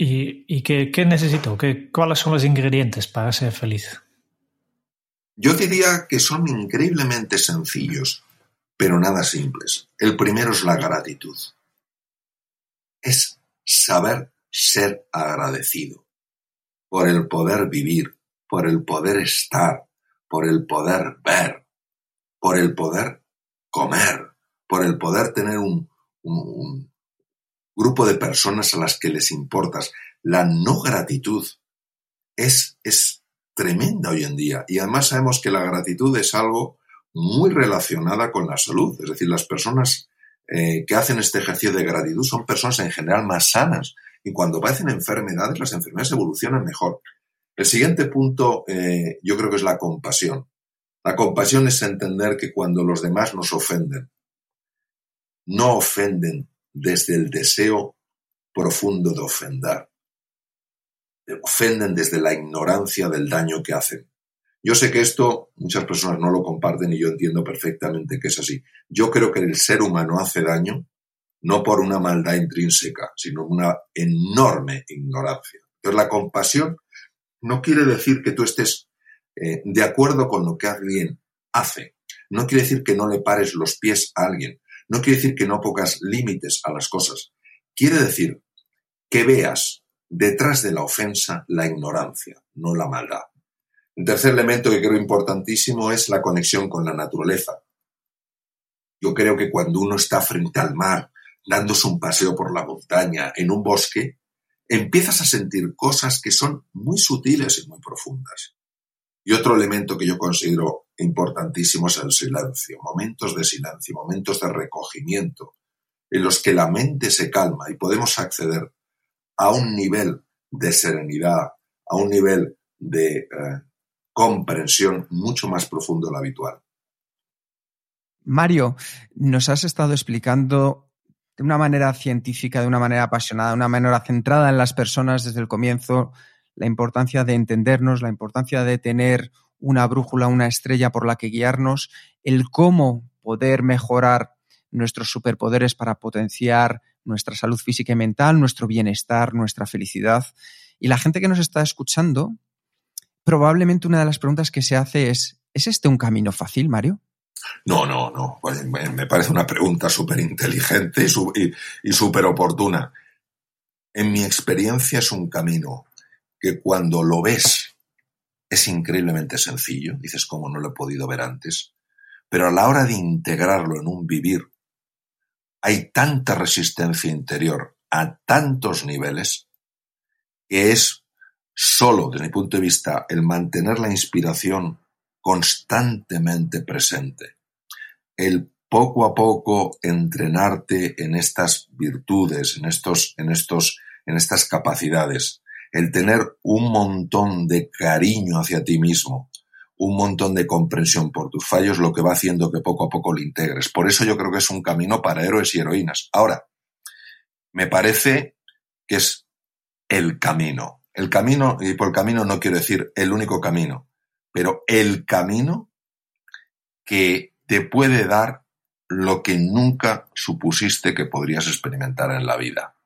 ¿Y, qué, necesito? ¿Qué, ¿Cuáles son los ingredientes para ser feliz? Yo diría que son increíblemente sencillos, pero nada simples. El primero es la gratitud. Es saber ser agradecido por el poder vivir, por el poder estar, por el poder ver, por el poder comer, por el poder tener un, grupo de personas a las que les importas. La no gratitud es, es tremenda hoy en día y además sabemos que la gratitud es algo muy relacionada con la salud, es decir, las personas eh, que hacen este ejercicio de gratitud son personas en general más sanas, y cuando aparecen enfermedades, las enfermedades evolucionan mejor. El siguiente punto eh, yo creo que es la compasión. La compasión es entender que cuando los demás nos ofenden, no ofenden desde el deseo profundo de ofender, ofenden desde la ignorancia del daño que hacen. Yo sé que esto muchas personas no lo comparten y yo entiendo perfectamente que es así. Yo creo que el ser humano hace daño no por una maldad intrínseca, sino una enorme ignorancia. Entonces la compasión no quiere decir que tú estés eh, de acuerdo con lo que alguien hace, no quiere decir que no le pares los pies a alguien, no quiere decir que no pongas límites a las cosas, quiere decir que veas detrás de la ofensa la ignorancia, no la maldad. Un tercer elemento que creo importantísimo es la conexión con la naturaleza. Yo creo que cuando uno está frente al mar, dándose un paseo por la montaña, en un bosque, empiezas a sentir cosas que son muy sutiles y muy profundas. Y otro elemento que yo considero importantísimo es el silencio, momentos de silencio, momentos de recogimiento, en los que la mente se calma y podemos acceder a un nivel de serenidad, a un nivel de eh, comprensión mucho más profundo de lo habitual. Mario, nos has estado explicando de una manera científica, de una manera apasionada, de una manera centrada en las personas desde el comienzo, la importancia de entendernos, la importancia de tener una brújula, una estrella por la que guiarnos, el cómo poder mejorar nuestros superpoderes para potenciar nuestra salud física y mental, nuestro bienestar, nuestra felicidad. Y la gente que nos está escuchando, probablemente una de las preguntas que se hace es, ¿es este un camino fácil, Mario? No, no, no. Pues, me parece una pregunta súper inteligente y súper oportuna. En mi experiencia es un camino que cuando lo ves es increíblemente sencillo. Dices, ¿cómo no lo he podido ver antes? Pero a la hora de integrarlo en un vivir, hay tanta resistencia interior a tantos niveles que es solo, desde mi punto de vista, el mantener la inspiración constantemente presente. El poco a poco entrenarte en estas virtudes, en estos, en estos, en estas capacidades, el tener un montón de cariño hacia ti mismo, un montón de comprensión por tus fallos, lo que va haciendo que poco a poco lo integres. Por eso yo creo que es un camino para héroes y heroínas. Ahora, me parece que es el camino. El camino, y por camino no quiero decir el único camino, pero el camino que te puede dar lo que nunca supusiste que podrías experimentar en la vida.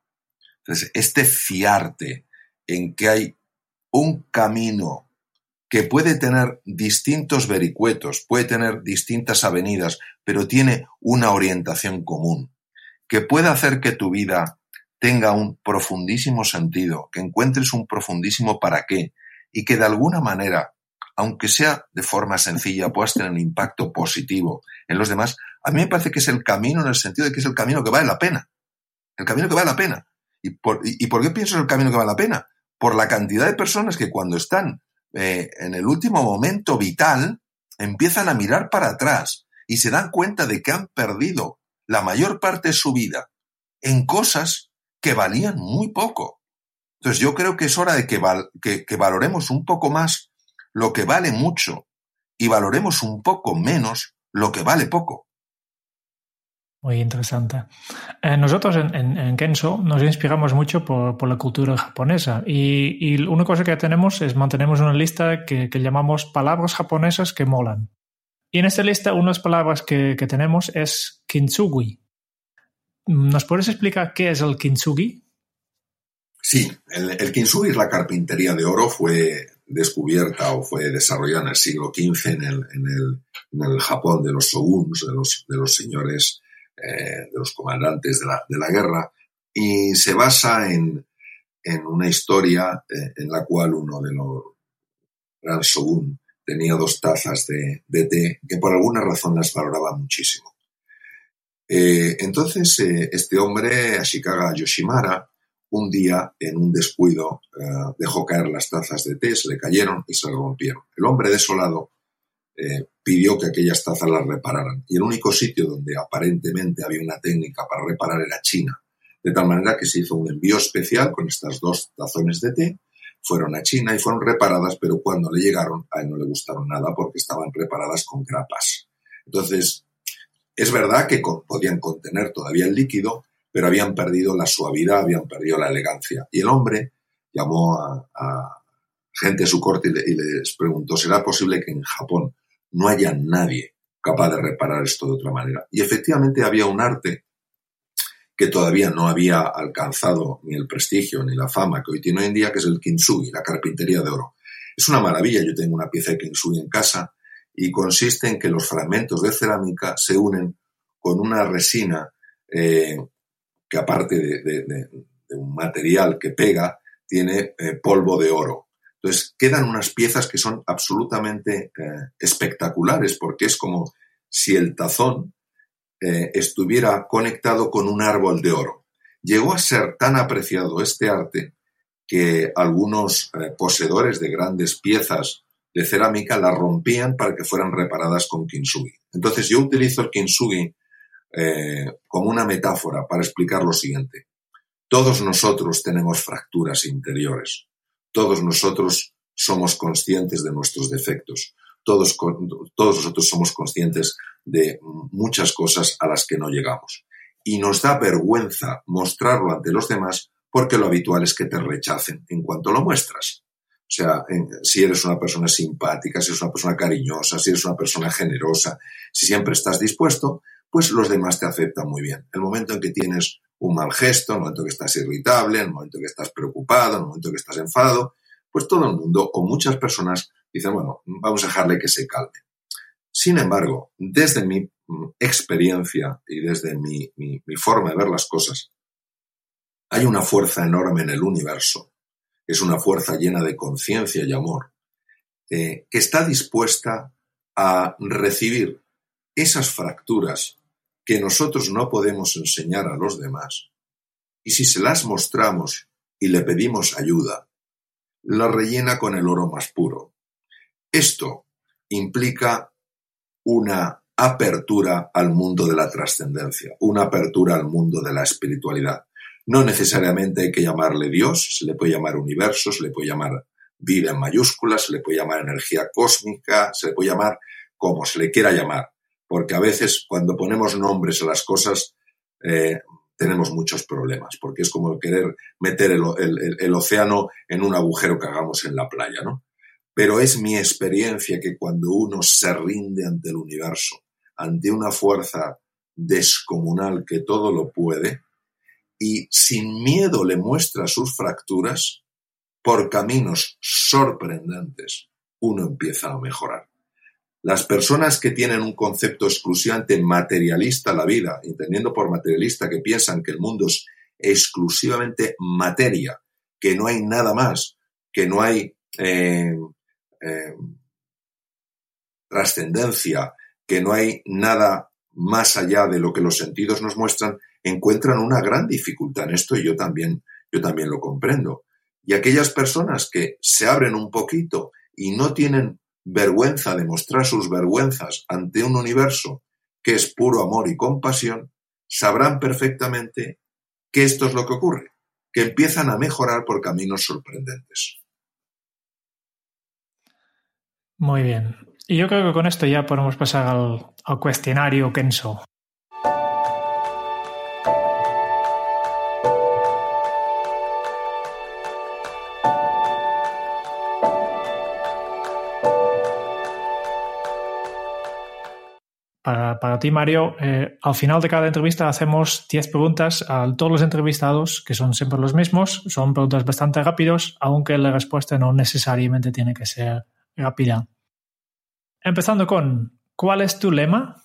Entonces, este fiarte en que hay un camino que puede tener distintos vericuetos, puede tener distintas avenidas, pero tiene una orientación común, que puede hacer que tu vida tenga un profundísimo sentido, que encuentres un profundísimo para qué, y que de alguna manera, aunque sea de forma sencilla, puedas tener un impacto positivo en los demás, a mí me parece que es el camino en el sentido de que es el camino que vale la pena. El camino que vale la pena. ¿Y por, y por qué pienso en el camino que vale la pena? por la cantidad de personas que cuando están eh, en el último momento vital empiezan a mirar para atrás y se dan cuenta de que han perdido la mayor parte de su vida en cosas que valían muy poco. Entonces yo creo que es hora de que, que valoremos un poco más lo que vale mucho y valoremos un poco menos lo que vale poco. Muy interesante. Eh, nosotros en, Kenso nos inspiramos mucho por, la cultura japonesa y, una cosa que tenemos es mantenemos una lista que, llamamos palabras japonesas que molan. Y en esta lista unas palabras que, tenemos es kintsugi. ¿Nos puedes explicar qué es el kintsugi? Sí, el, el kintsugi es la carpintería de oro, fue descubierta o fue desarrollada en el siglo XV en el, en el, Japón de los shoguns, de los, de los señores eh, de los comandantes de la, guerra, y se basa en, en una historia eh, en la cual uno de los gran shogun tenía dos tazas de, té que por alguna razón las valoraba muchísimo. Eh, entonces, este hombre, Ashikaga Yoshimara, un día, en un descuido, dejó caer las tazas de té, se le cayeron y se rompieron. El hombre desolado eh, pidió que aquellas tazas las repararan. Y el único sitio donde aparentemente había una técnica para reparar era China. De tal manera que se hizo un envío especial con estas dos tazones de té, fueron a China y fueron reparadas, pero cuando le llegaron a él no le gustaron nada porque estaban reparadas con grapas. Entonces, es verdad que podían contener todavía el líquido, pero habían perdido la suavidad, habían perdido la elegancia. Y el hombre llamó a, gente a su corte y les preguntó, ¿será posible que en Japón no haya nadie capaz de reparar esto de otra manera. Y efectivamente había un arte que todavía no había alcanzado ni el prestigio ni la fama que hoy tiene hoy en día, que es el kintsugi, la carpintería de oro. Es una maravilla, yo tengo una pieza de kintsugi en casa y consiste en que los fragmentos de cerámica se unen con una resina eh, que aparte de, un material que pega, tiene eh, polvo de oro. Entonces, quedan unas piezas que son absolutamente eh, espectaculares, porque es como si el tazón eh, estuviera conectado con un árbol de oro. Llegó a ser tan apreciado este arte que algunos eh, poseedores de grandes piezas de cerámica, las rompían para que fueran reparadas con kintsugi. Entonces yo utilizo el kintsugi como una metáfora para explicar lo siguiente. Todos nosotros tenemos fracturas interiores. Todos nosotros somos conscientes de nuestros defectos. Todos, todos nosotros somos conscientes de muchas cosas a las que no llegamos. Y nos da vergüenza mostrarlo ante los demás porque lo habitual es que te rechacen en cuanto lo muestras. O sea, si eres una persona simpática, si eres una persona cariñosa, si eres una persona generosa, si siempre estás dispuesto, pues los demás te aceptan muy bien. El momento en que tienes un mal gesto, el momento en que estás irritable, el momento en que estás preocupado, el momento en que estás enfadado, pues todo el mundo o muchas personas dicen, bueno, vamos a dejarle que se calme. Sin embargo, desde mi mm, experiencia y desde mi, forma de ver las cosas, hay una fuerza enorme en el universo, es una fuerza llena de conciencia y amor, eh, que está dispuesta a recibir esas fracturas que nosotros no podemos enseñar a los demás, y si se las mostramos y le pedimos ayuda, la rellena con el oro más puro. Esto implica una apertura al mundo de la trascendencia, una apertura al mundo de la espiritualidad. No necesariamente hay que llamarle Dios, se le puede llamar universo, se le puede llamar vida en mayúsculas, se le puede llamar energía cósmica, se le puede llamar como se le quiera llamar, porque a veces cuando ponemos nombres a las cosas eh, tenemos muchos problemas, porque es como querer meter el, océano en un agujero que hagamos en la playa, ¿no? Pero es mi experiencia que cuando uno se rinde ante el universo, ante una fuerza descomunal que todo lo puede, y sin miedo le muestra sus fracturas, por caminos sorprendentes, uno empieza a mejorar. Las personas que tienen un concepto exclusivamente materialista de la vida, entendiendo por materialista que piensan que el mundo es exclusivamente materia, que no hay nada más, que no hay eh, eh, trascendencia, que no hay nada más allá de lo que los sentidos nos muestran, encuentran una gran dificultad en esto y yo también, yo también lo comprendo. Y aquellas personas que se abren un poquito y no tienen vergüenza de mostrar sus vergüenzas ante un universo que es puro amor y compasión, sabrán perfectamente que esto es lo que ocurre, que empiezan a mejorar por caminos sorprendentes. Muy bien. Y yo creo que con esto ya podemos pasar al, cuestionario Kenso. Para, ti, Mario, eh, al final de cada entrevista hacemos 10 preguntas a todos los entrevistados, que son siempre los mismos. Son preguntas bastante rápidas, aunque la respuesta no necesariamente tiene que ser rápida. Empezando con, ¿cuál es tu lema?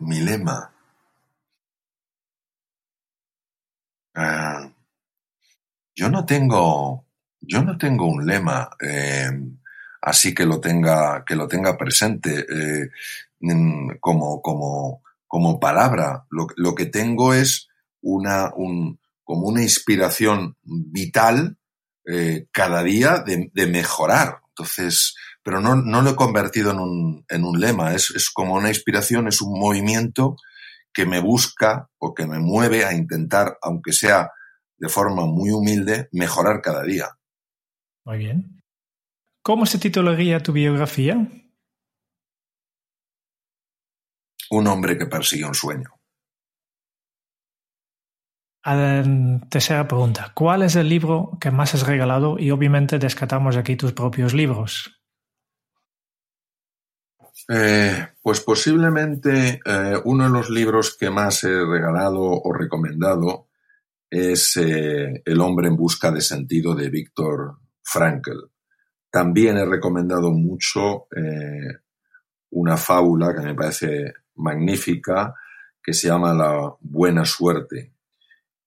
Mi lema. Ah, yo no tengo. Yo no tengo un lema. Eh, así que lo tenga, que lo tenga presente eh, como, como, como palabra. Lo, que tengo es una, un, como una inspiración vital eh, cada día de, mejorar. Entonces, pero no, no, lo he convertido en un, en un lema, es, es como una inspiración, es un movimiento que me busca o que me mueve a intentar, aunque sea de forma muy humilde, mejorar cada día. Muy bien. ¿Cómo se titularía tu biografía? Un hombre que persigue un sueño. tercera pregunta. ¿Cuál es el libro que más has regalado? Y obviamente descatamos aquí tus propios libros. Eh, pues posiblemente eh, uno de los libros que más he regalado o recomendado es eh, El hombre en busca de sentido de Víctor Frankl. También he recomendado mucho eh, una fábula que me parece magnífica, que se llama La Buena Suerte.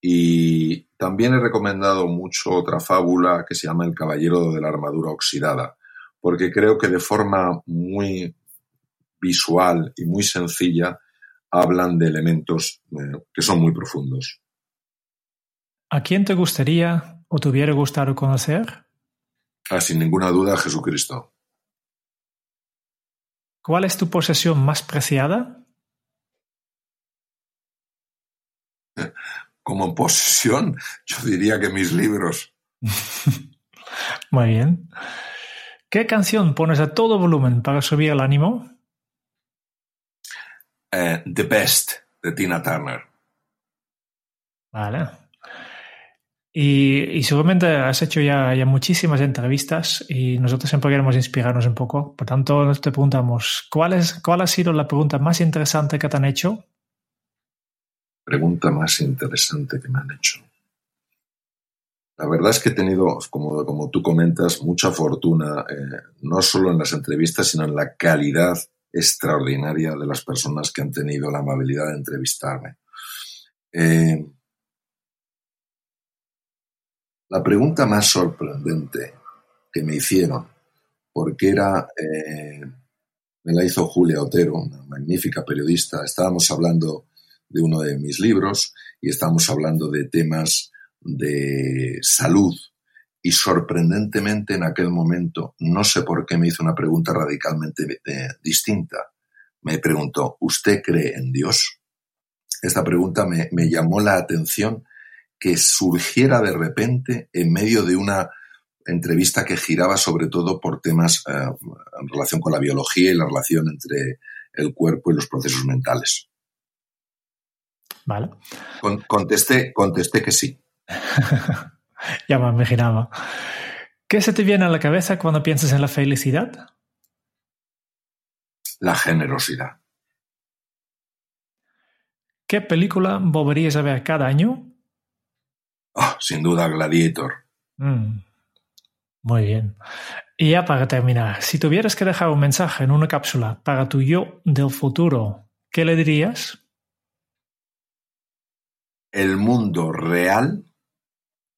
Y también he recomendado mucho otra fábula que se llama El Caballero de la Armadura Oxidada, porque creo que de forma muy visual y muy sencilla hablan de elementos eh, que son muy profundos. ¿A quién te gustaría o te hubiera gustado conocer? Ah, sin ninguna duda, Jesucristo. ¿Cuál es tu posesión más preciada? Como posesión, yo diría que mis libros. Muy bien. ¿Qué canción pones a todo volumen para subir el ánimo? Eh, The Best, de Tina Turner. Vale. Y, seguramente has hecho ya, ya, muchísimas entrevistas y nosotros siempre queremos inspirarnos un poco. Por tanto, te preguntamos, ¿cuál, ¿cuál ha sido la pregunta más interesante que te han hecho? Pregunta más interesante que me han hecho. La verdad es que he tenido, como, como tú comentas, mucha fortuna, eh, no solo en las entrevistas, sino en la calidad extraordinaria de las personas que han tenido la amabilidad de entrevistarme. Eh, la pregunta más sorprendente que me hicieron, porque era, eh, me la hizo Julia Otero, una magnífica periodista, estábamos hablando de uno de mis libros y estábamos hablando de temas de salud y sorprendentemente en aquel momento, no sé por qué me hizo una pregunta radicalmente eh, distinta. Me preguntó, ¿usted cree en Dios? Esta pregunta me, llamó la atención que surgiera de repente en medio de una entrevista que giraba sobre todo por temas eh, en relación con la biología y la relación entre el cuerpo y los procesos mentales. Vale. contesté, contesté que sí. ya me imaginaba. ¿Qué se te viene a la cabeza cuando piensas en la felicidad? La generosidad. ¿Qué película volverías a ver cada año? Oh, sin duda, Gladiator. Mm, muy bien. Y ya para terminar, si tuvieras que dejar un mensaje en una cápsula para tu yo del futuro, ¿qué le dirías? El mundo real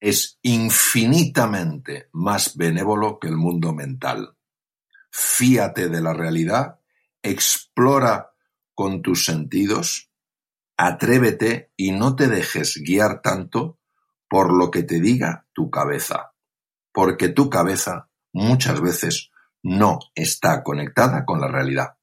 es infinitamente más benévolo que el mundo mental. Fíate de la realidad, explora con tus sentidos, atrévete y no te dejes guiar tanto por lo que te diga tu cabeza, porque tu cabeza muchas veces no está conectada con la realidad.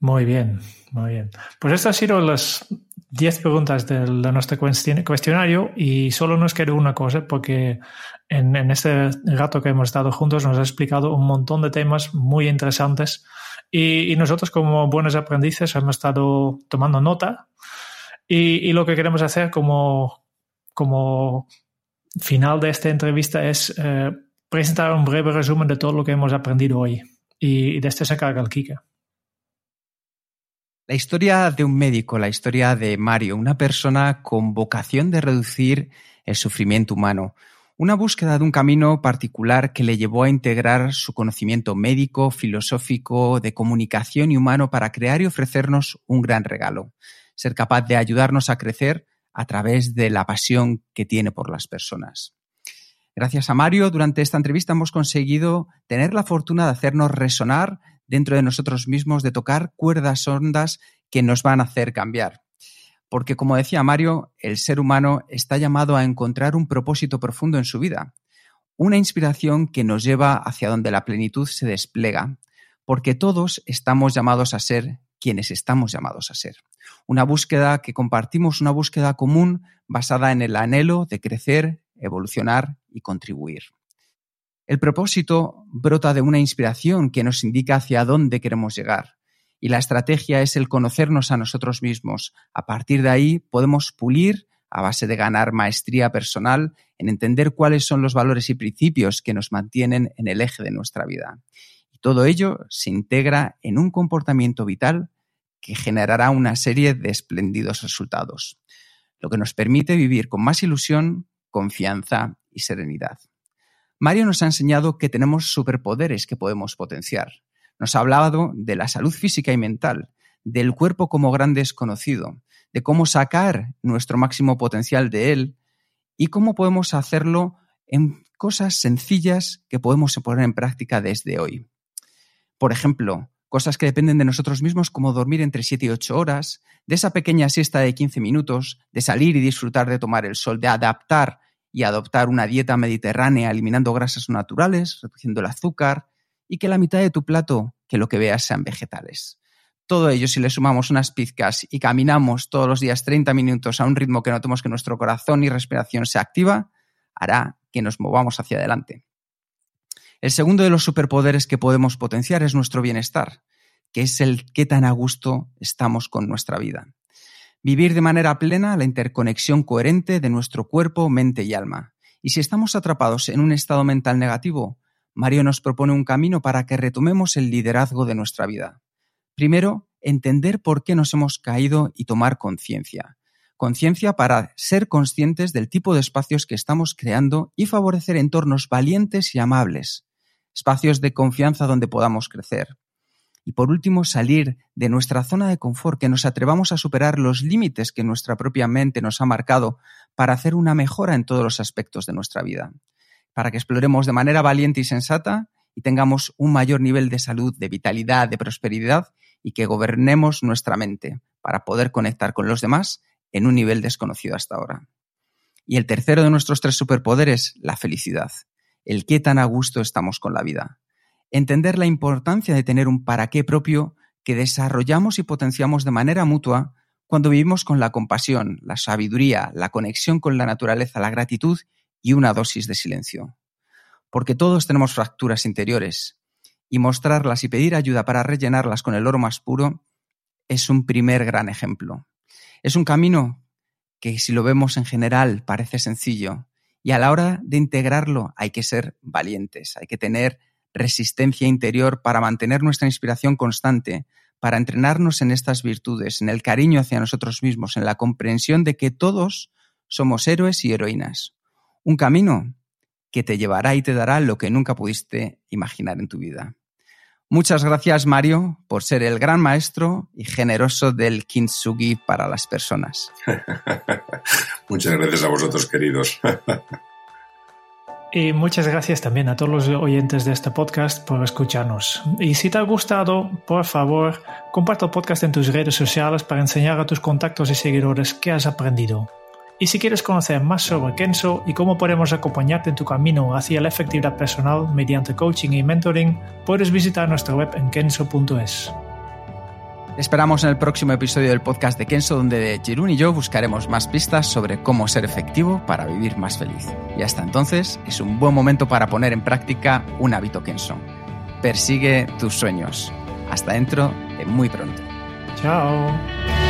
Muy bien, muy bien. Pues estas han sido las 10 preguntas de, nuestro cuestionario y solo nos queda una cosa porque en, este rato que hemos estado juntos nos ha explicado un montón de temas muy interesantes y, nosotros como buenos aprendices hemos estado tomando nota y, lo que queremos hacer como, como final de esta entrevista es eh, presentar un breve resumen de todo lo que hemos aprendido hoy y, de este se carga el Kike. La historia de un médico, la historia de Mario, una persona con vocación de reducir el sufrimiento humano, una búsqueda de un camino particular que le llevó a integrar su conocimiento médico, filosófico, de comunicación y humano para crear y ofrecernos un gran regalo, ser capaz de ayudarnos a crecer a través de la pasión que tiene por las personas. Gracias a Mario, durante esta entrevista hemos conseguido tener la fortuna de hacernos resonar dentro de nosotros mismos, de tocar cuerdas hondas que nos van a hacer cambiar. Porque, como decía Mario, el ser humano está llamado a encontrar un propósito profundo en su vida, una inspiración que nos lleva hacia donde la plenitud se despliega, porque todos estamos llamados a ser quienes estamos llamados a ser. Una búsqueda que compartimos, una búsqueda común basada en el anhelo de crecer, evolucionar y contribuir. El propósito brota de una inspiración que nos indica hacia dónde queremos llegar. Y la estrategia es el conocernos a nosotros mismos. A partir de ahí podemos pulir a base de ganar maestría personal en entender cuáles son los valores y principios que nos mantienen en el eje de nuestra vida. Todo ello se integra en un comportamiento vital que generará una serie de espléndidos resultados, lo que nos permite vivir con más ilusión, confianza y serenidad. Mario nos ha enseñado que tenemos superpoderes que podemos potenciar. Nos ha hablado de la salud física y mental, del cuerpo como gran desconocido, de cómo sacar nuestro máximo potencial de él y cómo podemos hacerlo en cosas sencillas que podemos poner en práctica desde hoy. Por ejemplo, cosas que dependen de nosotros mismos como dormir entre 7 y 8 horas, de esa pequeña siesta de 15 minutos, de salir y disfrutar de tomar el sol, de adaptar y adoptar una dieta mediterránea eliminando grasas naturales, reduciendo el azúcar y que la mitad de tu plato que lo que veas sean vegetales. Todo ello, si le sumamos unas pizcas y caminamos todos los días 30 minutos a un ritmo que notemos que nuestro corazón y respiración se activa, hará que nos movamos hacia adelante. El segundo de los superpoderes que podemos potenciar es nuestro bienestar, que es el qué tan a gusto estamos con nuestra vida. Vivir de manera plena la interconexión coherente de nuestro cuerpo, mente y alma. Y si estamos atrapados en un estado mental negativo, Mario nos propone un camino para que retomemos el liderazgo de nuestra vida. Primero, entender por qué nos hemos caído y tomar conciencia. Conciencia para ser conscientes del tipo de espacios que estamos creando y favorecer entornos valientes y amables, espacios de confianza donde podamos crecer. Y por último, salir de nuestra zona de confort, que nos atrevamos a superar los límites que nuestra propia mente nos ha marcado para hacer una mejora en todos los aspectos de nuestra vida, para que exploremos de manera valiente y sensata y tengamos un mayor nivel de salud, de vitalidad, de prosperidad y que gobernemos nuestra mente para poder conectar con los demás en un nivel desconocido hasta ahora. Y el tercero de nuestros tres superpoderes, la felicidad. El qué tan a gusto estamos con la vida entender la importancia de tener un para qué propio que desarrollamos y potenciamos de manera mutua cuando vivimos con la compasión, la sabiduría, la conexión con la naturaleza, la gratitud y una dosis de silencio. Porque todos tenemos fracturas interiores y mostrarlas y pedir ayuda para rellenarlas con el oro más puro es un primer gran ejemplo. Es un camino que si lo vemos en general parece sencillo y a la hora de integrarlo hay que ser valientes, hay que tener resistencia interior para mantener nuestra inspiración constante, para entrenarnos en estas virtudes, en el cariño hacia nosotros mismos, en la comprensión de que todos somos héroes y heroínas. Un camino que te llevará y te dará lo que nunca pudiste imaginar en tu vida. Muchas gracias, Mario, por ser el gran maestro y generoso del kintsugi para las personas. Muchas gracias a vosotros, queridos. Y muchas gracias también a todos los oyentes de este podcast por escucharnos. Y si te ha gustado, por favor, comparte el podcast en tus redes sociales para enseñar a tus contactos y seguidores qué has aprendido. Y si quieres conocer más sobre Kenso y cómo podemos acompañarte en tu camino hacia la efectividad personal mediante coaching y mentoring, puedes visitar nuestra web en kenso.es. Esperamos en el próximo episodio del podcast de Kenso, donde Jirun y yo buscaremos más pistas sobre cómo ser efectivo para vivir más feliz. Y hasta entonces es un buen momento para poner en práctica un hábito Kenso. Persigue tus sueños. Hasta dentro de muy pronto. Chao.